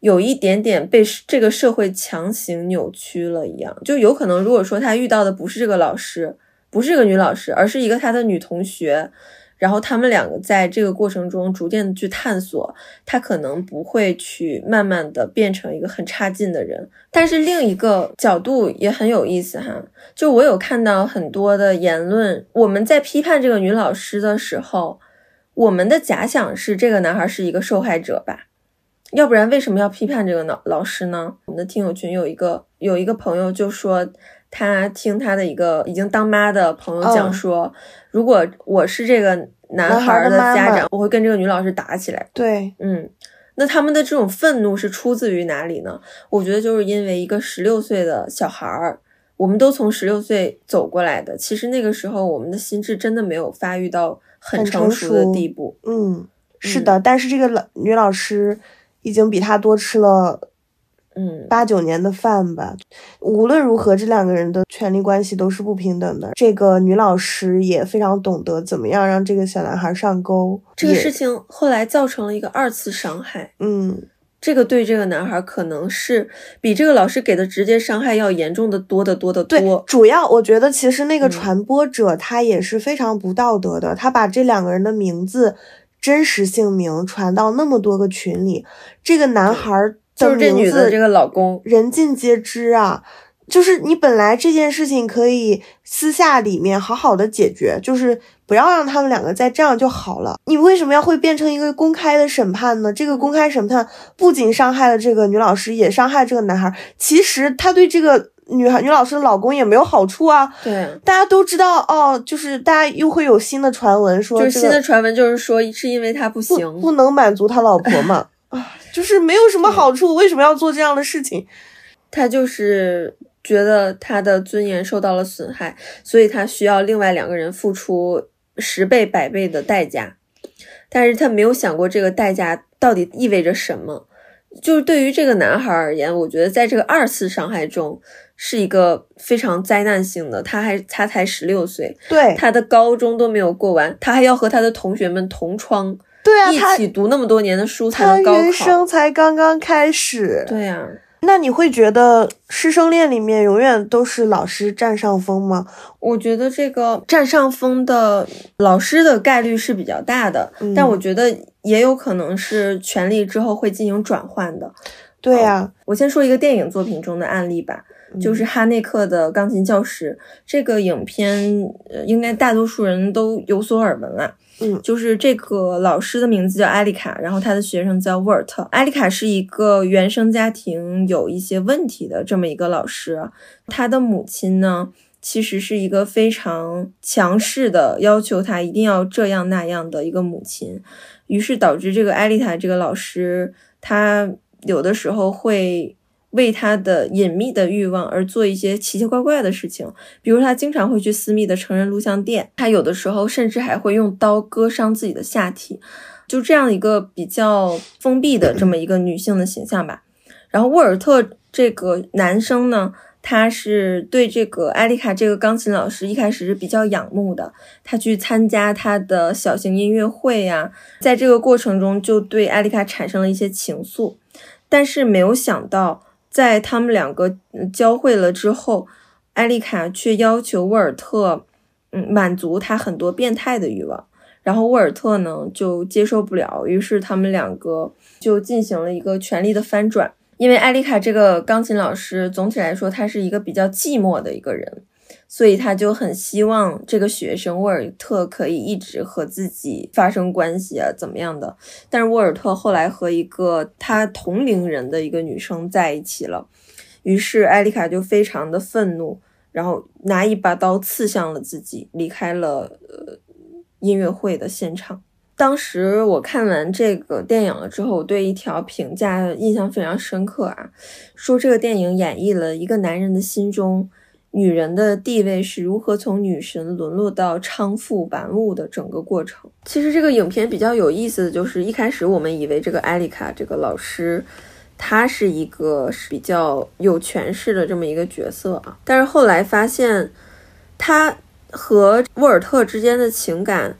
有一点点被这个社会强行扭曲了一样，就有可能如果说他遇到的不是这个老师，不是这个女老师，而是一个他的女同学。然后他们两个在这个过程中逐渐的去探索，他可能不会去慢慢的变成一个很差劲的人。但是另一个角度也很有意思哈，就我有看到很多的言论，我们在批判这个女老师的时候，我们的假想是这个男孩是一个受害者吧？要不然为什么要批判这个老老师呢？我们的听友群有一个有一个朋友就说。他听他的一个已经当妈的朋友讲说，如果我是这个男孩的家长，我会跟这个女老师打起来。对，嗯，那他们的这种愤怒是出自于哪里呢？我觉得就是因为一个十六岁的小孩儿，我们都从十六岁走过来的，其实那个时候我们的心智真的没有发育到很成熟的地步。嗯，是的，但是这个老女老师已经比他多吃了。嗯，八九年的饭吧。无论如何，这两个人的权利关系都是不平等的。这个女老师也非常懂得怎么样让这个小男孩上钩。这个事情后来造成了一个二次伤害。嗯，这个对这个男孩可能是比这个老师给的直接伤害要严重的多得多得多。对，主要我觉得其实那个传播者他也是非常不道德的，他把这两个人的名字、真实姓名传到那么多个群里，这个男孩。就是这女的这个老公，人尽皆知啊！就是你本来这件事情可以私下里面好好的解决，就是不要让他们两个再这样就好了。你为什么要会变成一个公开的审判呢？这个公开审判不仅伤害了这个女老师，也伤害这个男孩。其实他对这个女孩女老师的老公也没有好处啊。对，大家都知道哦，就是大家又会有新的传闻说，就是新的传闻就是说是因为他不行，不能满足他老婆嘛。啊，就是没有什么好处，为什么要做这样的事情？他就是觉得他的尊严受到了损害，所以他需要另外两个人付出十倍、百倍的代价。但是他没有想过这个代价到底意味着什么。就是对于这个男孩而言，我觉得在这个二次伤害中是一个非常灾难性的。他还他才十六岁，对他的高中都没有过完，他还要和他的同学们同窗。对啊，一起读那么多年的书才能高考，人生才刚刚开始。对呀，那你会觉得师生恋里面永远都是老师占上风吗？我觉得这个占上风的老师的概率是比较大的，但我觉得也有可能是权力之后会进行转换的。对呀，我先说一个电影作品中的案例吧，就是哈内克的钢琴教师这个影片，应该大多数人都有所耳闻了。嗯，就是这个老师的名字叫艾丽卡，然后他的学生叫沃尔特。艾丽卡是一个原生家庭有一些问题的这么一个老师，他的母亲呢，其实是一个非常强势的，要求他一定要这样那样的一个母亲，于是导致这个艾丽塔这个老师，他有的时候会。为他的隐秘的欲望而做一些奇奇怪怪的事情，比如他经常会去私密的成人录像店，他有的时候甚至还会用刀割伤自己的下体，就这样一个比较封闭的这么一个女性的形象吧。然后沃尔特这个男生呢，他是对这个艾丽卡这个钢琴老师一开始是比较仰慕的，他去参加他的小型音乐会呀，在这个过程中就对艾丽卡产生了一些情愫，但是没有想到。在他们两个教会了之后，艾丽卡却要求沃尔特，嗯，满足他很多变态的欲望。然后沃尔特呢就接受不了，于是他们两个就进行了一个权力的翻转。因为艾丽卡这个钢琴老师总体来说他是一个比较寂寞的一个人，所以他就很希望这个学生沃尔特可以一直和自己发生关系啊，怎么样的？但是沃尔特后来和一个他同龄人的一个女生在一起了，于是艾丽卡就非常的愤怒，然后拿一把刀刺向了自己，离开了呃音乐会的现场。当时我看完这个电影了之后，我对一条评价印象非常深刻啊，说这个电影演绎了一个男人的心中，女人的地位是如何从女神沦落到娼妇玩物的整个过程。其实这个影片比较有意思的就是，一开始我们以为这个艾丽卡这个老师，她是一个比较有权势的这么一个角色啊，但是后来发现，她和沃尔特之间的情感。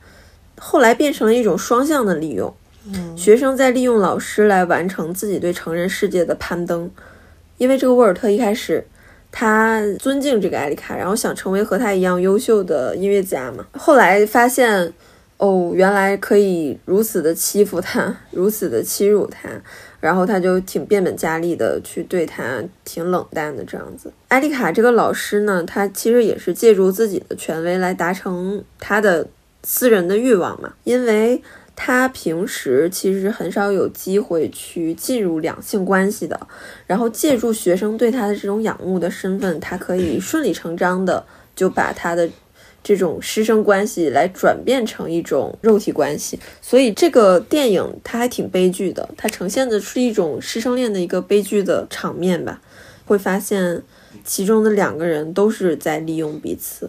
后来变成了一种双向的利用，学生在利用老师来完成自己对成人世界的攀登。因为这个沃尔特一开始他尊敬这个艾丽卡，然后想成为和他一样优秀的音乐家嘛。后来发现，哦，原来可以如此的欺负他，如此的欺辱他，然后他就挺变本加厉的去对他挺冷淡的这样子。艾丽卡这个老师呢，他其实也是借助自己的权威来达成他的。私人的欲望嘛，因为他平时其实很少有机会去进入两性关系的，然后借助学生对他的这种仰慕的身份，他可以顺理成章的就把他的这种师生关系来转变成一种肉体关系。所以这个电影它还挺悲剧的，它呈现的是一种师生恋的一个悲剧的场面吧。会发现其中的两个人都是在利用彼此。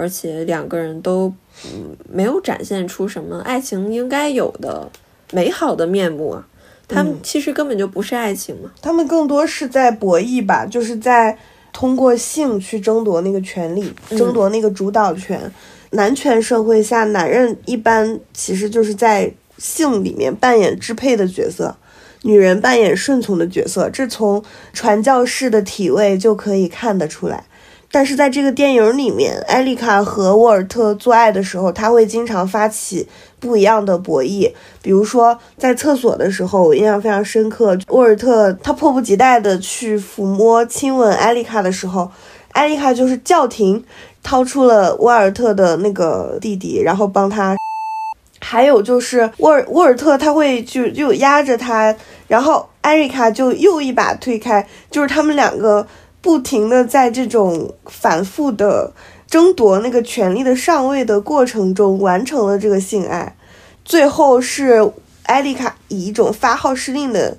而且两个人都嗯没有展现出什么爱情应该有的美好的面目啊，他们其实根本就不是爱情嘛，他们更多是在博弈吧，就是在通过性去争夺那个权利，争夺那个主导权。男权社会下，男人一般其实就是在性里面扮演支配的角色，女人扮演顺从的角色，这从传教士的体位就可以看得出来。但是在这个电影里面，艾丽卡和沃尔特做爱的时候，他会经常发起不一样的博弈。比如说，在厕所的时候，我印象非常深刻。沃尔特他迫不及待的去抚摸、亲吻艾丽卡的时候，艾丽卡就是叫停，掏出了沃尔特的那个弟弟，然后帮他。还有就是沃尔沃尔特他会就就压着他，然后艾丽卡就又一把推开，就是他们两个。不停的在这种反复的争夺那个权力的上位的过程中，完成了这个性爱。最后是艾丽卡以一种发号施令的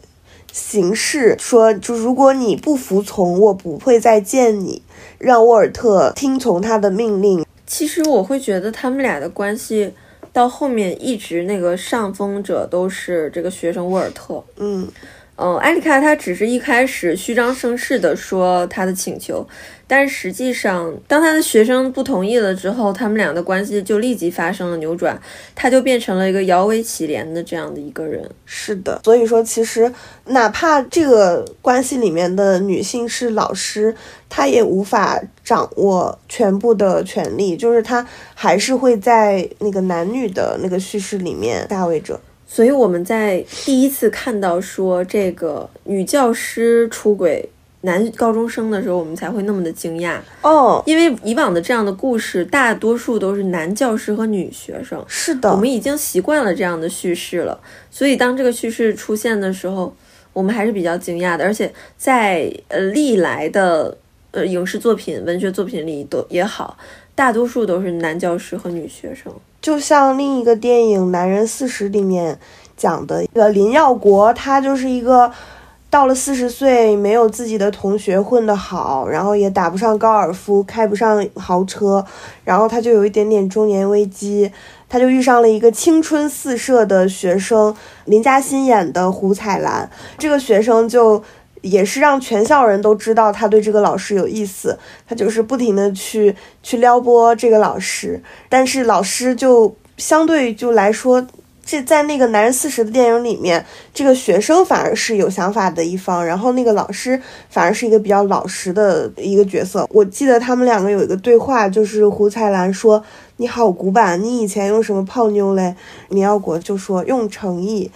形式说：“就如果你不服从，我不会再见你。”让沃尔特听从他的命令。其实我会觉得他们俩的关系到后面一直那个上风者都是这个学生沃尔特。嗯。嗯，艾丽卡她只是一开始虚张声势的说她的请求，但实际上，当他的学生不同意了之后，他们俩的关系就立即发生了扭转，他就变成了一个摇尾乞怜的这样的一个人。是的，所以说其实哪怕这个关系里面的女性是老师，她也无法掌握全部的权利，就是她还是会在那个男女的那个叙事里面大位者。所以我们在第一次看到说这个女教师出轨男高中生的时候，我们才会那么的惊讶哦，因为以往的这样的故事大多数都是男教师和女学生，是的，我们已经习惯了这样的叙事了。所以当这个叙事出现的时候，我们还是比较惊讶的。而且在呃历来的呃影视作品、文学作品里都也好，大多数都是男教师和女学生。就像另一个电影《男人四十》里面讲的，一个林耀国，他就是一个到了四十岁，没有自己的同学混得好，然后也打不上高尔夫，开不上豪车，然后他就有一点点中年危机，他就遇上了一个青春四射的学生，林嘉欣演的胡彩兰，这个学生就。也是让全校人都知道他对这个老师有意思，他就是不停的去去撩拨这个老师，但是老师就相对就来说，这在那个男人四十的电影里面，这个学生反而是有想法的一方，然后那个老师反而是一个比较老实的一个角色。我记得他们两个有一个对话，就是胡彩兰说：“你好古板，你以前用什么泡妞嘞？李耀国就说用诚意。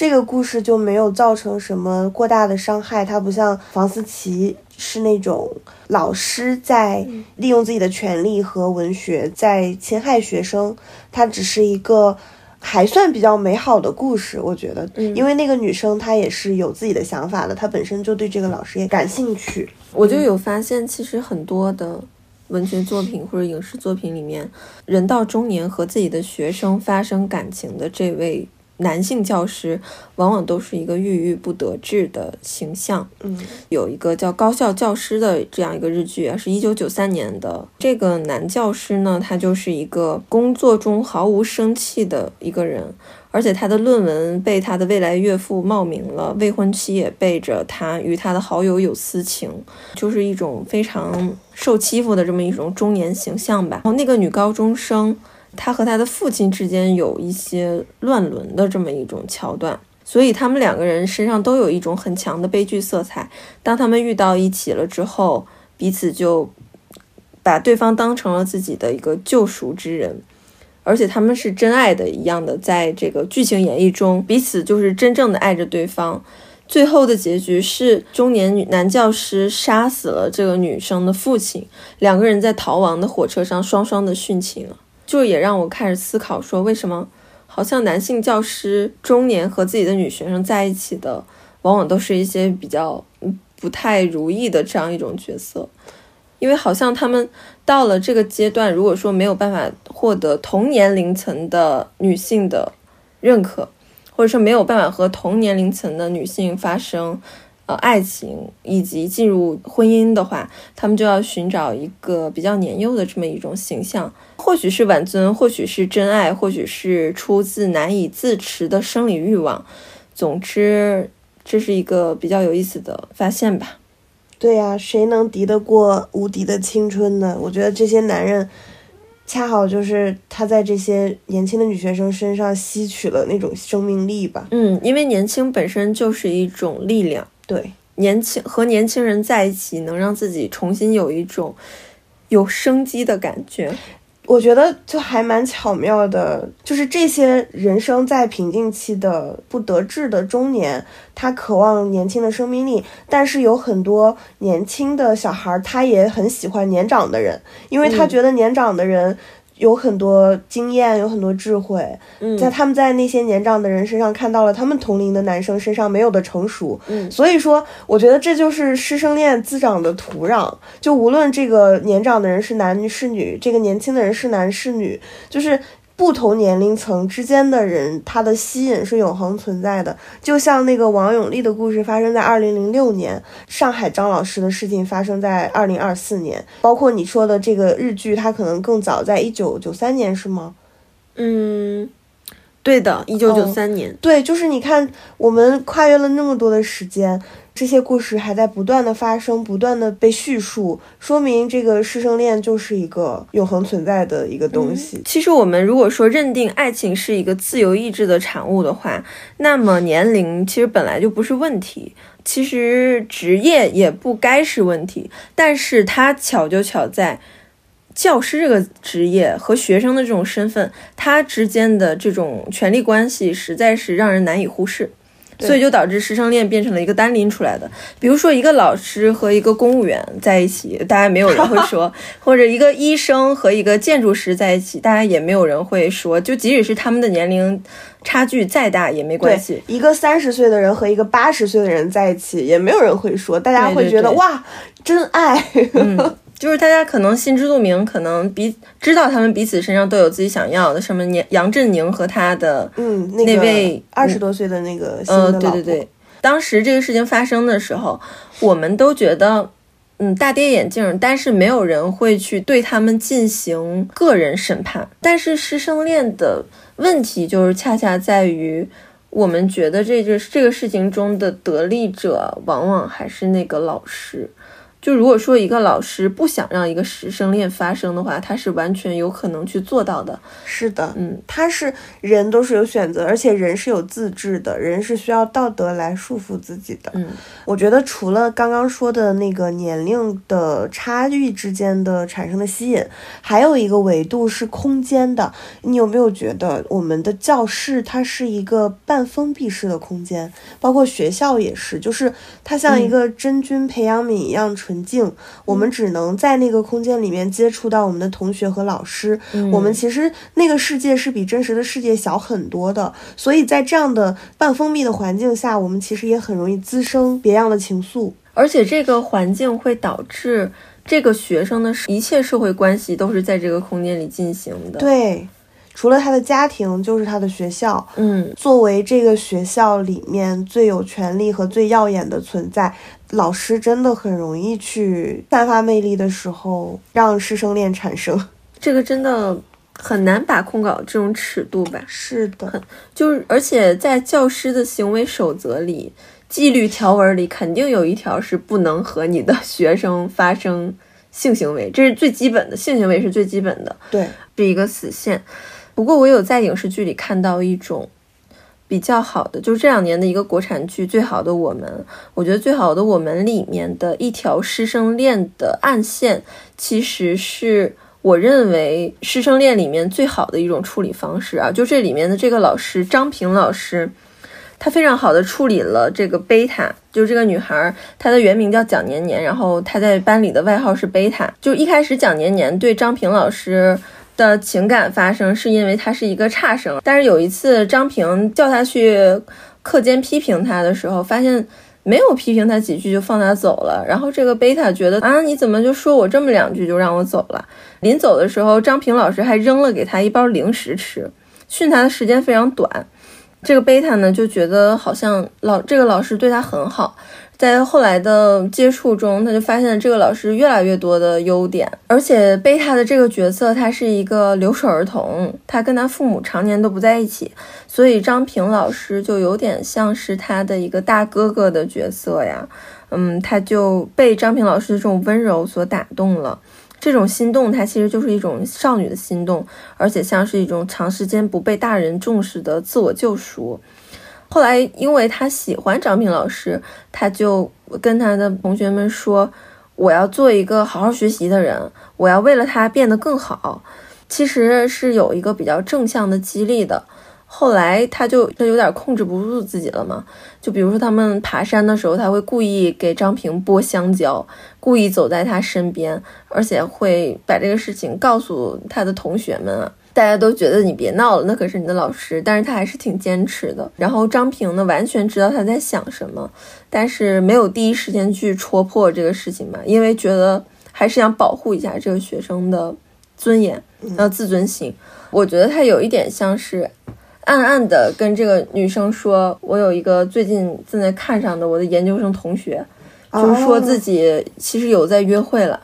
这个故事就没有造成什么过大的伤害，它不像房思琪是那种老师在利用自己的权利和文学在侵害学生，它只是一个还算比较美好的故事，我觉得，因为那个女生她也是有自己的想法的，她本身就对这个老师也感兴趣。我就有发现，其实很多的文学作品或者影视作品里面，人到中年和自己的学生发生感情的这位。男性教师往往都是一个郁郁不得志的形象。嗯，有一个叫《高校教师》的这样一个日剧啊，是一九九三年的。这个男教师呢，他就是一个工作中毫无生气的一个人，而且他的论文被他的未来岳父冒名了，未婚妻也背着他与他的好友有私情，就是一种非常受欺负的这么一种中年形象吧。然后那个女高中生。他和他的父亲之间有一些乱伦的这么一种桥段，所以他们两个人身上都有一种很强的悲剧色彩。当他们遇到一起了之后，彼此就把对方当成了自己的一个救赎之人，而且他们是真爱的一样的，在这个剧情演绎中，彼此就是真正的爱着对方。最后的结局是中年女男教师杀死了这个女生的父亲，两个人在逃亡的火车上双双的殉情了。就也让我开始思考，说为什么好像男性教师中年和自己的女学生在一起的，往往都是一些比较不太如意的这样一种角色，因为好像他们到了这个阶段，如果说没有办法获得同年龄层的女性的认可，或者说没有办法和同年龄层的女性发生。呃，爱情以及进入婚姻的话，他们就要寻找一个比较年幼的这么一种形象，或许是挽尊，或许是真爱，或许是出自难以自持的生理欲望。总之，这是一个比较有意思的发现吧。对呀，谁能敌得过无敌的青春呢？我觉得这些男人，恰好就是他在这些年轻的女学生身上吸取了那种生命力吧。嗯，因为年轻本身就是一种力量。对，年轻和年轻人在一起，能让自己重新有一种有生机的感觉。我觉得就还蛮巧妙的，就是这些人生在瓶颈期的不得志的中年，他渴望年轻的生命力，但是有很多年轻的小孩，他也很喜欢年长的人，因为他觉得年长的人。有很多经验，有很多智慧，在他们在那些年长的人身上看到了他们同龄的男生身上没有的成熟，嗯所以说，我觉得这就是师生恋滋长的土壤。就无论这个年长的人是男是女，这个年轻的人是男是女，就是。不同年龄层之间的人，他的吸引是永恒存在的。就像那个王永利的故事发生在二零零六年，上海张老师的事情发生在二零二四年，包括你说的这个日剧，它可能更早，在一九九三年，是吗？嗯，对的，一九九三年。对，就是你看，我们跨越了那么多的时间。这些故事还在不断的发生，不断的被叙述，说明这个师生恋就是一个永恒存在的一个东西。其实，我们如果说认定爱情是一个自由意志的产物的话，那么年龄其实本来就不是问题，其实职业也不该是问题。但是它巧就巧在，教师这个职业和学生的这种身份，他之间的这种权力关系实在是让人难以忽视。所以就导致师生恋变成了一个单拎出来的，比如说一个老师和一个公务员在一起，大家没有人会说；或者一个医生和一个建筑师在一起，大家也没有人会说。就即使是他们的年龄差距再大也没关系。一个三十岁的人和一个八十岁的人在一起，也没有人会说，大家会觉得哇，真爱。就是大家可能心知肚明，可能彼知道他们彼此身上都有自己想要的。什么杨杨振宁和他的嗯那位二十多岁的那个呃对对对，当时这个事情发生的时候，我们都觉得嗯大跌眼镜，但是没有人会去对他们进行个人审判。但是师生恋的问题就是恰恰在于，我们觉得这就是这个事情中的得利者往往还是那个老师。就如果说一个老师不想让一个师生恋发生的话，他是完全有可能去做到的。是的，嗯，他是人都是有选择，而且人是有自制的，人是需要道德来束缚自己的。嗯，我觉得除了刚刚说的那个年龄的差距之间的产生的吸引，还有一个维度是空间的。你有没有觉得我们的教室它是一个半封闭式的空间？包括学校也是，就是它像一个真菌培养皿一样。纯净，我们只能在那个空间里面接触到我们的同学和老师。我们其实那个世界是比真实的世界小很多的，所以在这样的半封闭的环境下，我们其实也很容易滋生别样的情愫。而且这个环境会导致这个学生的一切社会关系都是在这个空间里进行的。对。除了他的家庭，就是他的学校。嗯，作为这个学校里面最有权力和最耀眼的存在，老师真的很容易去散发魅力的时候，让师生恋产生。这个真的很难把控搞这种尺度吧？是的，就是而且在教师的行为守则里、纪律条文里，肯定有一条是不能和你的 学生发生性行为，这是最基本的，性行为是最基本的，对，是一个死线。不过我有在影视剧里看到一种比较好的，就是这两年的一个国产剧《最好的我们》。我觉得《最好的我们》里面的一条师生恋的暗线，其实是我认为师生恋里面最好的一种处理方式啊。就这里面的这个老师张平老师，他非常好的处理了这个贝塔，就是这个女孩，她的原名叫蒋年年，然后她在班里的外号是贝塔。就一开始蒋年年对张平老师。的情感发生是因为他是一个差生，但是有一次张平叫他去课间批评他的时候，发现没有批评他几句就放他走了。然后这个贝塔觉得啊，你怎么就说我这么两句就让我走了？临走的时候，张平老师还扔了给他一包零食吃，训他的时间非常短。这个贝塔呢就觉得好像老这个老师对他很好。在后来的接触中，他就发现了这个老师越来越多的优点，而且贝塔的这个角色，他是一个留守儿童，他跟他父母常年都不在一起，所以张平老师就有点像是他的一个大哥哥的角色呀。嗯，他就被张平老师的这种温柔所打动了，这种心动，它其实就是一种少女的心动，而且像是一种长时间不被大人重视的自我救赎。后来，因为他喜欢张平老师，他就跟他的同学们说：“我要做一个好好学习的人，我要为了他变得更好。”其实是有一个比较正向的激励的。后来他就他有点控制不住自己了嘛，就比如说他们爬山的时候，他会故意给张平剥香蕉，故意走在他身边，而且会把这个事情告诉他的同学们啊。大家都觉得你别闹了，那可是你的老师，但是他还是挺坚持的。然后张平呢，完全知道他在想什么，但是没有第一时间去戳破这个事情吧，因为觉得还是想保护一下这个学生的尊严，然后自尊心。我觉得他有一点像是暗暗的跟这个女生说：“我有一个最近正在看上的我的研究生同学，就是说自己其实有在约会了。”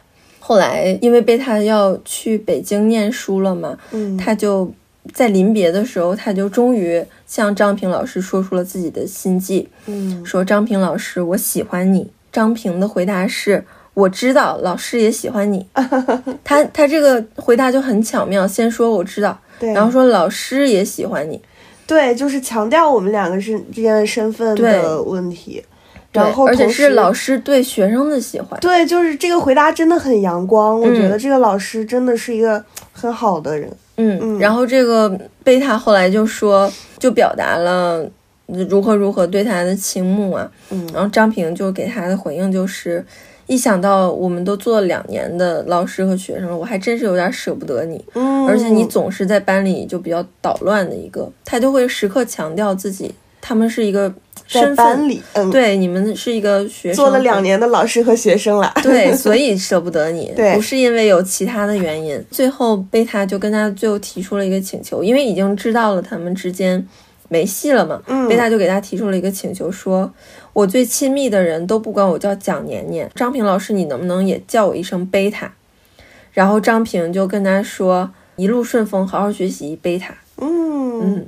后来，因为贝塔要去北京念书了嘛，嗯，他就在临别的时候，他就终于向张平老师说出了自己的心迹，嗯，说张平老师，我喜欢你。张平的回答是，我知道老师也喜欢你。他他这个回答就很巧妙，先说我知道，然后说老师也喜欢你，对，就是强调我们两个是之间的身份的问题。然后，而且是老师对学生的喜欢。对，就是这个回答真的很阳光。我觉得这个老师真的是一个很好的人。嗯嗯。然后这个贝塔后来就说，就表达了如何如何对他的倾慕啊。嗯。然后张平就给他的回应就是，一想到我们都做了两年的老师和学生了，我还真是有点舍不得你。嗯。而且你总是在班里就比较捣乱的一个，他就会时刻强调自己，他们是一个。在班里，嗯，对，你们是一个学生，做了两年的老师和学生了，对，所以舍不得你，对，不是因为有其他的原因。最后贝塔就跟他最后提出了一个请求，因为已经知道了他们之间没戏了嘛，嗯，贝塔就给他提出了一个请求，说我最亲密的人都不管我叫蒋年年，张平老师，你能不能也叫我一声贝塔？然后张平就跟他说，一路顺风，好好学习，贝塔。嗯嗯。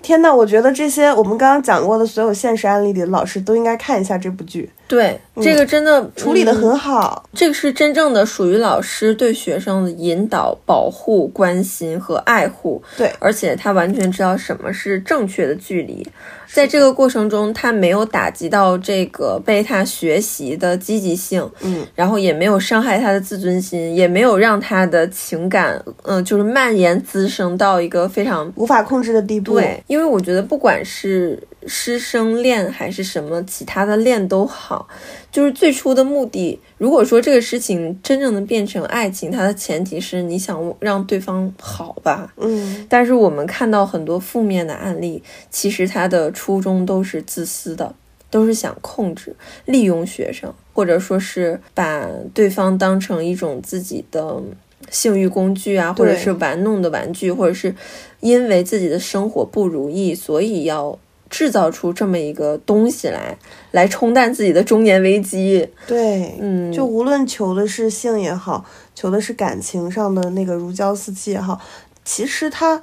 天呐，我觉得这些我们刚刚讲过的所有现实案例里的老师都应该看一下这部剧。对，这个真的处理的很好。这个是真正的属于老师对学生的引导、保护、关心和爱护。对，而且他完全知道什么是正确的距离。在这个过程中，他没有打击到这个被他学习的积极性，嗯，然后也没有伤害他的自尊心，也没有让他的情感，嗯，就是蔓延滋生到一个非常无法控制的地步。对，因为我觉得不管是师生恋还是什么其他的恋都好，就是最初的目的。如果说这个事情真正的变成爱情，它的前提是你想让对方好吧，嗯。但是我们看到很多负面的案例，其实他的初衷都是自私的，都是想控制、利用学生，或者说是把对方当成一种自己的性欲工具啊，或者是玩弄的玩具，或者是因为自己的生活不如意，所以要。制造出这么一个东西来，来冲淡自己的中年危机。对，嗯，就无论求的是性也好，求的是感情上的那个如胶似漆也好，其实它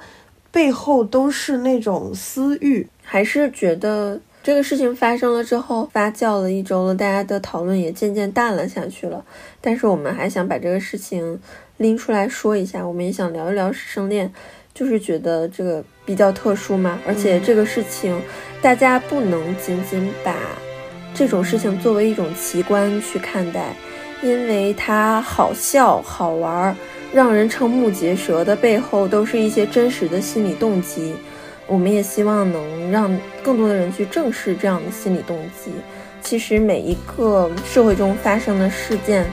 背后都是那种私欲。还是觉得这个事情发生了之后，发酵了一周了，大家的讨论也渐渐淡了下去了。但是我们还想把这个事情拎出来说一下，我们也想聊一聊师生恋。就是觉得这个比较特殊嘛，而且这个事情大家不能仅仅把这种事情作为一种奇观去看待，因为它好笑、好玩、让人瞠目结舌的背后，都是一些真实的心理动机。我们也希望能让更多的人去正视这样的心理动机。其实每一个社会中发生的事件，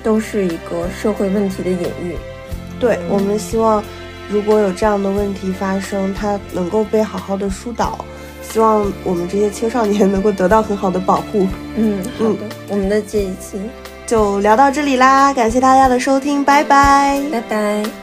都是一个社会问题的隐喻。对我们希望。如果有这样的问题发生，他能够被好好的疏导，希望我们这些青少年能够得到很好的保护。嗯，好的，我们的这一期就聊到这里啦，感谢大家的收听，拜拜，拜拜。